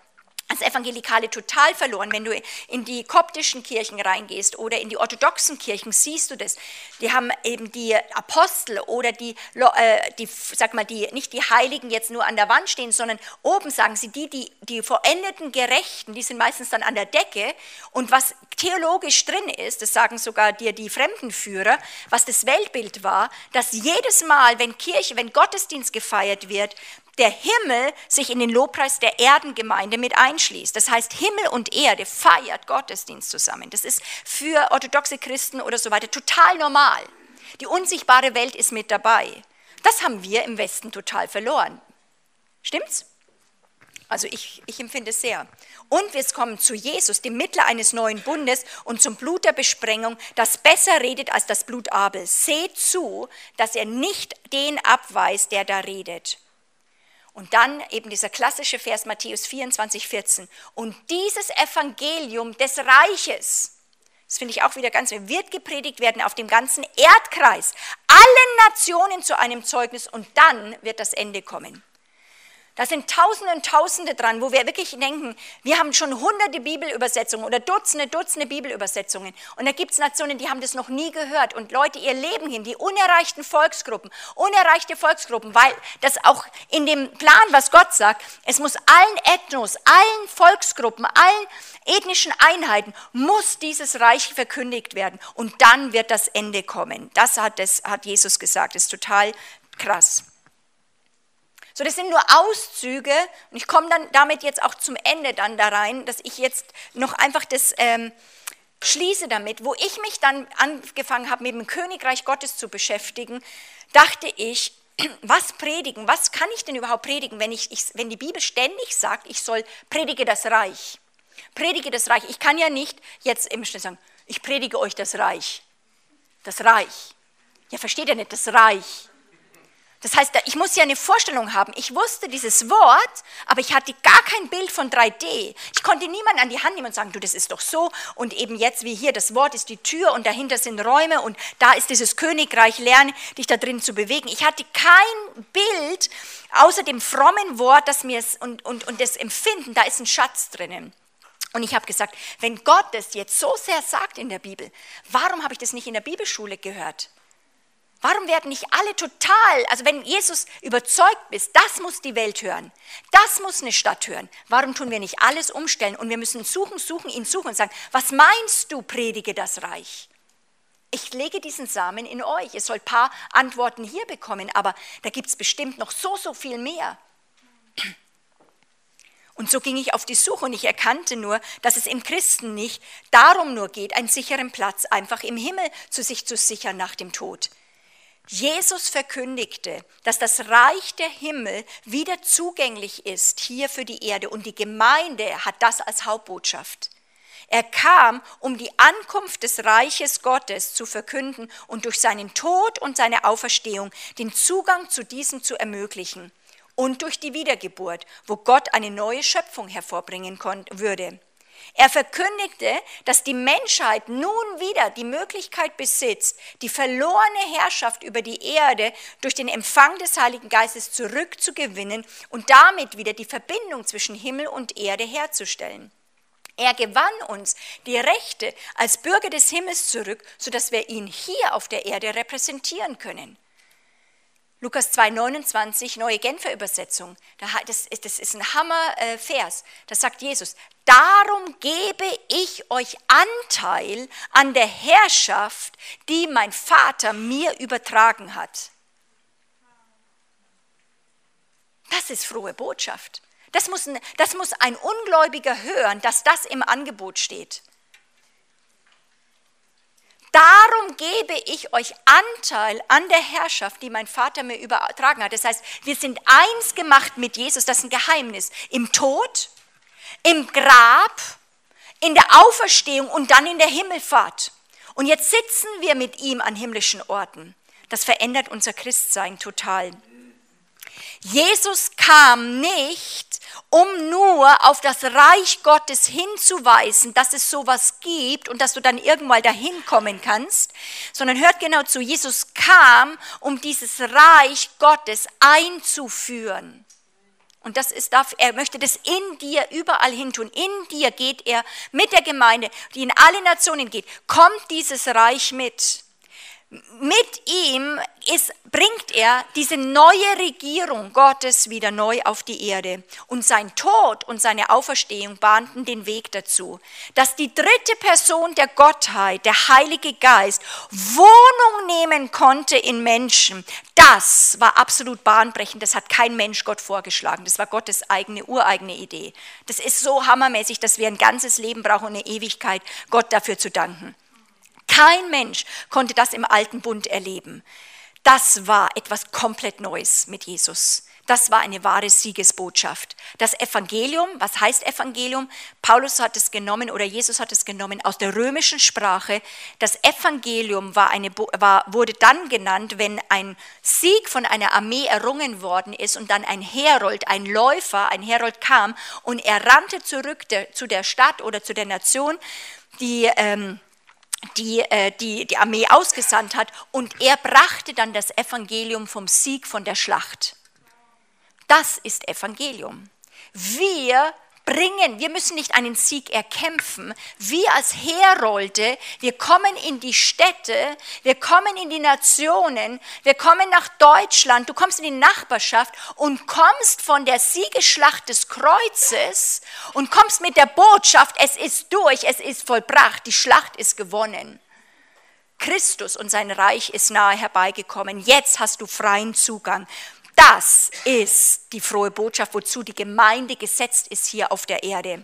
A: als Evangelikale total verloren. Wenn du in die koptischen Kirchen reingehst oder in die orthodoxen Kirchen, siehst du das. Die haben eben die Apostel oder die, äh, die, sag mal, die, nicht die Heiligen jetzt nur an der Wand stehen, sondern oben sagen sie, die, die, die vollendeten Gerechten, die sind meistens dann an der Decke. Und was theologisch drin ist, das sagen sogar dir die Fremdenführer, was das Weltbild war, dass jedes Mal, wenn Kirche, wenn Gottesdienst gefeiert wird, der Himmel sich in den Lobpreis der Erdengemeinde mit einschließt. Das heißt, Himmel und Erde feiert Gottesdienst zusammen. Das ist für orthodoxe Christen oder so weiter total normal. Die unsichtbare Welt ist mit dabei. Das haben wir im Westen total verloren. Stimmt's? Also ich, ich empfinde es sehr. Und wir kommen zu Jesus, dem Mittler eines neuen Bundes und zum Blut der Besprengung, das besser redet als das Blut Abels. Seht zu, dass er nicht den abweist, der da redet. Und dann eben dieser klassische Vers Matthäus 24, 14. Und dieses Evangelium des Reiches, das finde ich auch wieder ganz, wird gepredigt werden auf dem ganzen Erdkreis, allen Nationen zu einem Zeugnis und dann wird das Ende kommen. Da sind Tausende und Tausende dran, wo wir wirklich denken, wir haben schon hunderte Bibelübersetzungen oder Dutzende, Dutzende Bibelübersetzungen. Und da gibt es Nationen, die haben das noch nie gehört. Und Leute, ihr Leben hin, die unerreichten Volksgruppen, unerreichte Volksgruppen, weil das auch in dem Plan, was Gott sagt, es muss allen Ethnos, allen Volksgruppen, allen ethnischen Einheiten, muss dieses Reich verkündigt werden. Und dann wird das Ende kommen. Das hat, das hat Jesus gesagt. Das ist total krass. So, das sind nur Auszüge und ich komme dann damit jetzt auch zum Ende dann da rein, dass ich jetzt noch einfach das ähm, schließe damit, wo ich mich dann angefangen habe, mit dem Königreich Gottes zu beschäftigen, dachte ich, was predigen, was kann ich denn überhaupt predigen, wenn, ich, ich, wenn die Bibel ständig sagt, ich soll predige das Reich. Predige das Reich. Ich kann ja nicht jetzt im Schnitt sagen, ich predige euch das Reich. Das Reich. Ja, versteht ihr nicht, das Reich. Das heißt, ich muss ja eine Vorstellung haben. Ich wusste dieses Wort, aber ich hatte gar kein Bild von 3D. Ich konnte niemanden an die Hand nehmen und sagen, du, das ist doch so. Und eben jetzt wie hier, das Wort ist die Tür und dahinter sind Räume und da ist dieses Königreich, lerne dich da drin zu bewegen. Ich hatte kein Bild außer dem frommen Wort das mir und, und, und das Empfinden, da ist ein Schatz drinnen. Und ich habe gesagt, wenn Gott das jetzt so sehr sagt in der Bibel, warum habe ich das nicht in der Bibelschule gehört? Warum werden nicht alle total, also wenn Jesus überzeugt ist, das muss die Welt hören, das muss eine Stadt hören, warum tun wir nicht alles umstellen und wir müssen suchen, suchen, ihn suchen und sagen, was meinst du, predige das Reich? Ich lege diesen Samen in euch. Ihr sollt ein paar Antworten hier bekommen, aber da gibt es bestimmt noch so, so viel mehr. Und so ging ich auf die Suche und ich erkannte nur, dass es im Christen nicht darum nur geht, einen sicheren Platz einfach im Himmel zu sich zu sichern nach dem Tod. Jesus verkündigte, dass das Reich der Himmel wieder zugänglich ist hier für die Erde und die Gemeinde hat das als Hauptbotschaft. Er kam, um die Ankunft des Reiches Gottes zu verkünden und durch seinen Tod und seine Auferstehung den Zugang zu diesem zu ermöglichen. Und durch die Wiedergeburt, wo Gott eine neue Schöpfung hervorbringen würde. Er verkündigte, dass die Menschheit nun wieder die Möglichkeit besitzt, die verlorene Herrschaft über die Erde durch den Empfang des Heiligen Geistes zurückzugewinnen und damit wieder die Verbindung zwischen Himmel und Erde herzustellen. Er gewann uns die Rechte als Bürger des Himmels zurück, sodass wir ihn hier auf der Erde repräsentieren können. Lukas 2,29, neue Genfer Übersetzung. Das ist ein Hammervers. Da sagt Jesus, darum gebe ich euch Anteil an der Herrschaft, die mein Vater mir übertragen hat. Das ist frohe Botschaft. Das muss, ein, das muss ein Ungläubiger hören, dass das im Angebot steht. Darum gebe ich euch Anteil an der Herrschaft, die mein Vater mir übertragen hat. Das heißt, wir sind eins gemacht mit Jesus, das ist ein Geheimnis. Im Tod, im Grab, in der Auferstehung und dann in der Himmelfahrt. Und jetzt sitzen wir mit ihm an himmlischen Orten. Das verändert unser Christsein total. Jesus kam nicht, um nur auf das Reich Gottes hinzuweisen, dass es sowas gibt und dass du dann irgendwann dahin kommen kannst, sondern hört genau zu, Jesus kam, um dieses Reich Gottes einzuführen. Und das ist, er möchte das in dir überall hin tun. In dir geht er mit der Gemeinde, die in alle Nationen geht, kommt dieses Reich mit mit ihm ist, bringt er diese neue Regierung Gottes wieder neu auf die Erde. Und sein Tod und seine Auferstehung bahnten den Weg dazu, dass die dritte Person der Gottheit, der Heilige Geist, Wohnung nehmen konnte in Menschen. Das war absolut bahnbrechend. Das hat kein Mensch Gott vorgeschlagen. Das war Gottes eigene, ureigene Idee. Das ist so hammermäßig, dass wir ein ganzes Leben brauchen, eine Ewigkeit, Gott dafür zu danken. Kein Mensch konnte das im alten Bund erleben. Das war etwas komplett Neues mit Jesus. Das war eine wahre Siegesbotschaft. Das Evangelium, was heißt Evangelium? Paulus hat es genommen oder Jesus hat es genommen aus der römischen Sprache. Das Evangelium war eine, war, wurde dann genannt, wenn ein Sieg von einer Armee errungen worden ist und dann ein Herold, ein Läufer, ein Herold kam und er rannte zurück der, zu der Stadt oder zu der Nation, die ähm, die, äh, die die Armee ausgesandt hat und er brachte dann das Evangelium vom Sieg von der Schlacht. Das ist Evangelium. Wir bringen, wir müssen nicht einen Sieg erkämpfen. Wir als Herolde, wir kommen in die Städte, wir kommen in die Nationen, wir kommen nach Deutschland, du kommst in die Nachbarschaft und kommst von der Siegesschlacht des Kreuzes und kommst mit der Botschaft, es ist durch, es ist vollbracht, die Schlacht ist gewonnen. Christus und sein Reich ist nahe herbeigekommen. Jetzt hast du freien Zugang. Das ist die frohe Botschaft, wozu die Gemeinde gesetzt ist hier auf der Erde.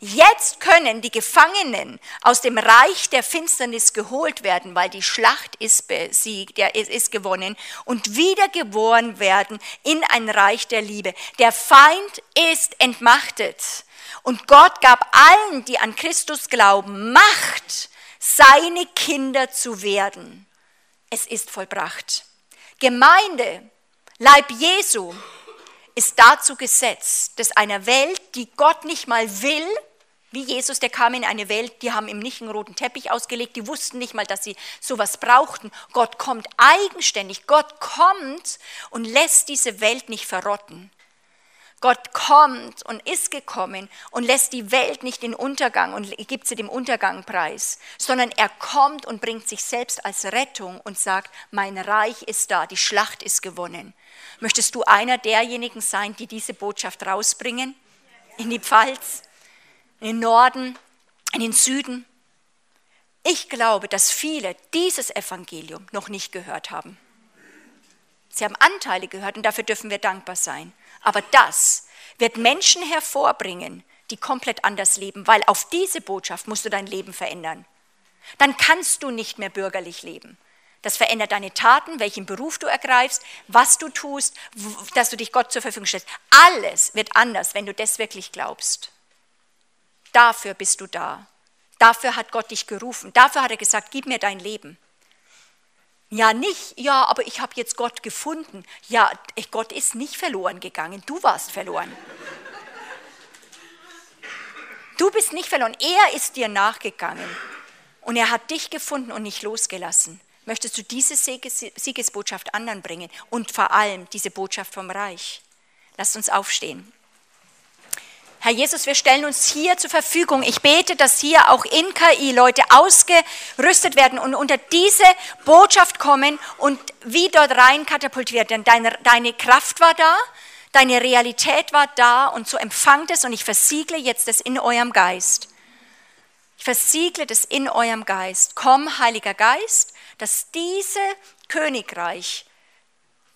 A: Jetzt können die Gefangenen aus dem Reich der Finsternis geholt werden, weil die Schlacht ist besiegt, der ist gewonnen und wiedergeboren werden in ein Reich der Liebe. Der Feind ist entmachtet und Gott gab allen, die an Christus glauben, Macht, seine Kinder zu werden. Es ist vollbracht. Gemeinde Leib Jesu ist dazu gesetzt, dass einer Welt, die Gott nicht mal will, wie Jesus, der kam in eine Welt, die haben ihm nicht einen roten Teppich ausgelegt, die wussten nicht mal, dass sie sowas brauchten. Gott kommt eigenständig, Gott kommt und lässt diese Welt nicht verrotten. Gott kommt und ist gekommen und lässt die Welt nicht in Untergang und gibt sie dem Untergang preis, sondern er kommt und bringt sich selbst als Rettung und sagt, mein Reich ist da, die Schlacht ist gewonnen. Möchtest du einer derjenigen sein, die diese Botschaft rausbringen? In die Pfalz, in den Norden, in den Süden? Ich glaube, dass viele dieses Evangelium noch nicht gehört haben. Sie haben Anteile gehört und dafür dürfen wir dankbar sein. Aber das wird Menschen hervorbringen, die komplett anders leben, weil auf diese Botschaft musst du dein Leben verändern. Dann kannst du nicht mehr bürgerlich leben. Das verändert deine Taten, welchen Beruf du ergreifst, was du tust, dass du dich Gott zur Verfügung stellst. Alles wird anders, wenn du das wirklich glaubst. Dafür bist du da. Dafür hat Gott dich gerufen. Dafür hat er gesagt, gib mir dein Leben. Ja, nicht, ja, aber ich habe jetzt Gott gefunden. Ja, Gott ist nicht verloren gegangen, du warst verloren. Du bist nicht verloren, er ist dir nachgegangen und er hat dich gefunden und nicht losgelassen. Möchtest du diese Siegesbotschaft anderen bringen und vor allem diese Botschaft vom Reich? Lasst uns aufstehen. Herr Jesus, wir stellen uns hier zur Verfügung. Ich bete, dass hier auch in KI Leute ausgerüstet werden und unter diese Botschaft kommen und wie dort rein katapultiert werden. Deine, deine Kraft war da, deine Realität war da und so empfangt es und ich versiegle jetzt das in eurem Geist. Ich versiegle das in eurem Geist. Komm, Heiliger Geist, dass diese Königreich,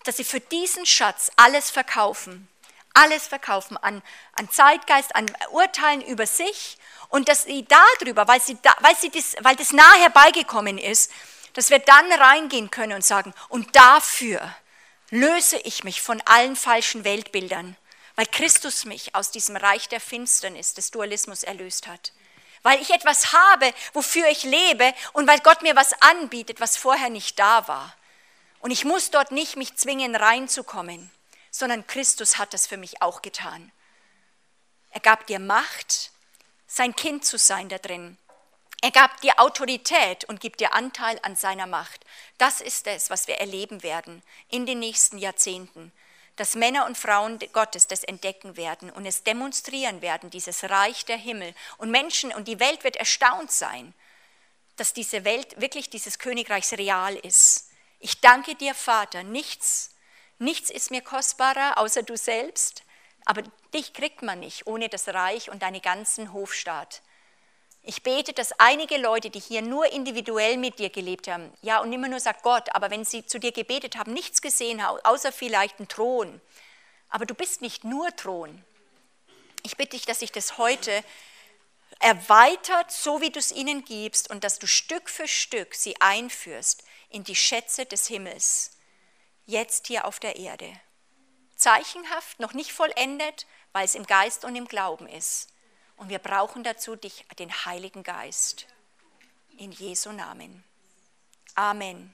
A: dass sie für diesen Schatz alles verkaufen alles verkaufen an, an Zeitgeist, an Urteilen über sich und dass sie darüber, weil, sie da, weil, sie das, weil das nah herbeigekommen ist, dass wir dann reingehen können und sagen, und dafür löse ich mich von allen falschen Weltbildern, weil Christus mich aus diesem Reich der Finsternis, des Dualismus erlöst hat. Weil ich etwas habe, wofür ich lebe und weil Gott mir was anbietet, was vorher nicht da war. Und ich muss dort nicht mich zwingen, reinzukommen sondern Christus hat das für mich auch getan. Er gab dir Macht, sein Kind zu sein da drin. Er gab dir Autorität und gibt dir Anteil an seiner Macht. Das ist es, was wir erleben werden in den nächsten Jahrzehnten. Dass Männer und Frauen Gottes das entdecken werden und es demonstrieren werden, dieses Reich der Himmel. Und Menschen und die Welt wird erstaunt sein, dass diese Welt wirklich dieses Königreichs real ist. Ich danke dir, Vater, nichts Nichts ist mir kostbarer außer du selbst, aber dich kriegt man nicht ohne das Reich und deinen ganzen Hofstaat. Ich bete, dass einige Leute, die hier nur individuell mit dir gelebt haben, ja, und immer nur sagt Gott, aber wenn sie zu dir gebetet haben, nichts gesehen haben, außer vielleicht einen Thron. Aber du bist nicht nur Thron. Ich bitte dich, dass sich das heute erweitert, so wie du es ihnen gibst, und dass du Stück für Stück sie einführst in die Schätze des Himmels jetzt hier auf der Erde. Zeichenhaft, noch nicht vollendet, weil es im Geist und im Glauben ist. Und wir brauchen dazu dich, den Heiligen Geist. In Jesu Namen. Amen.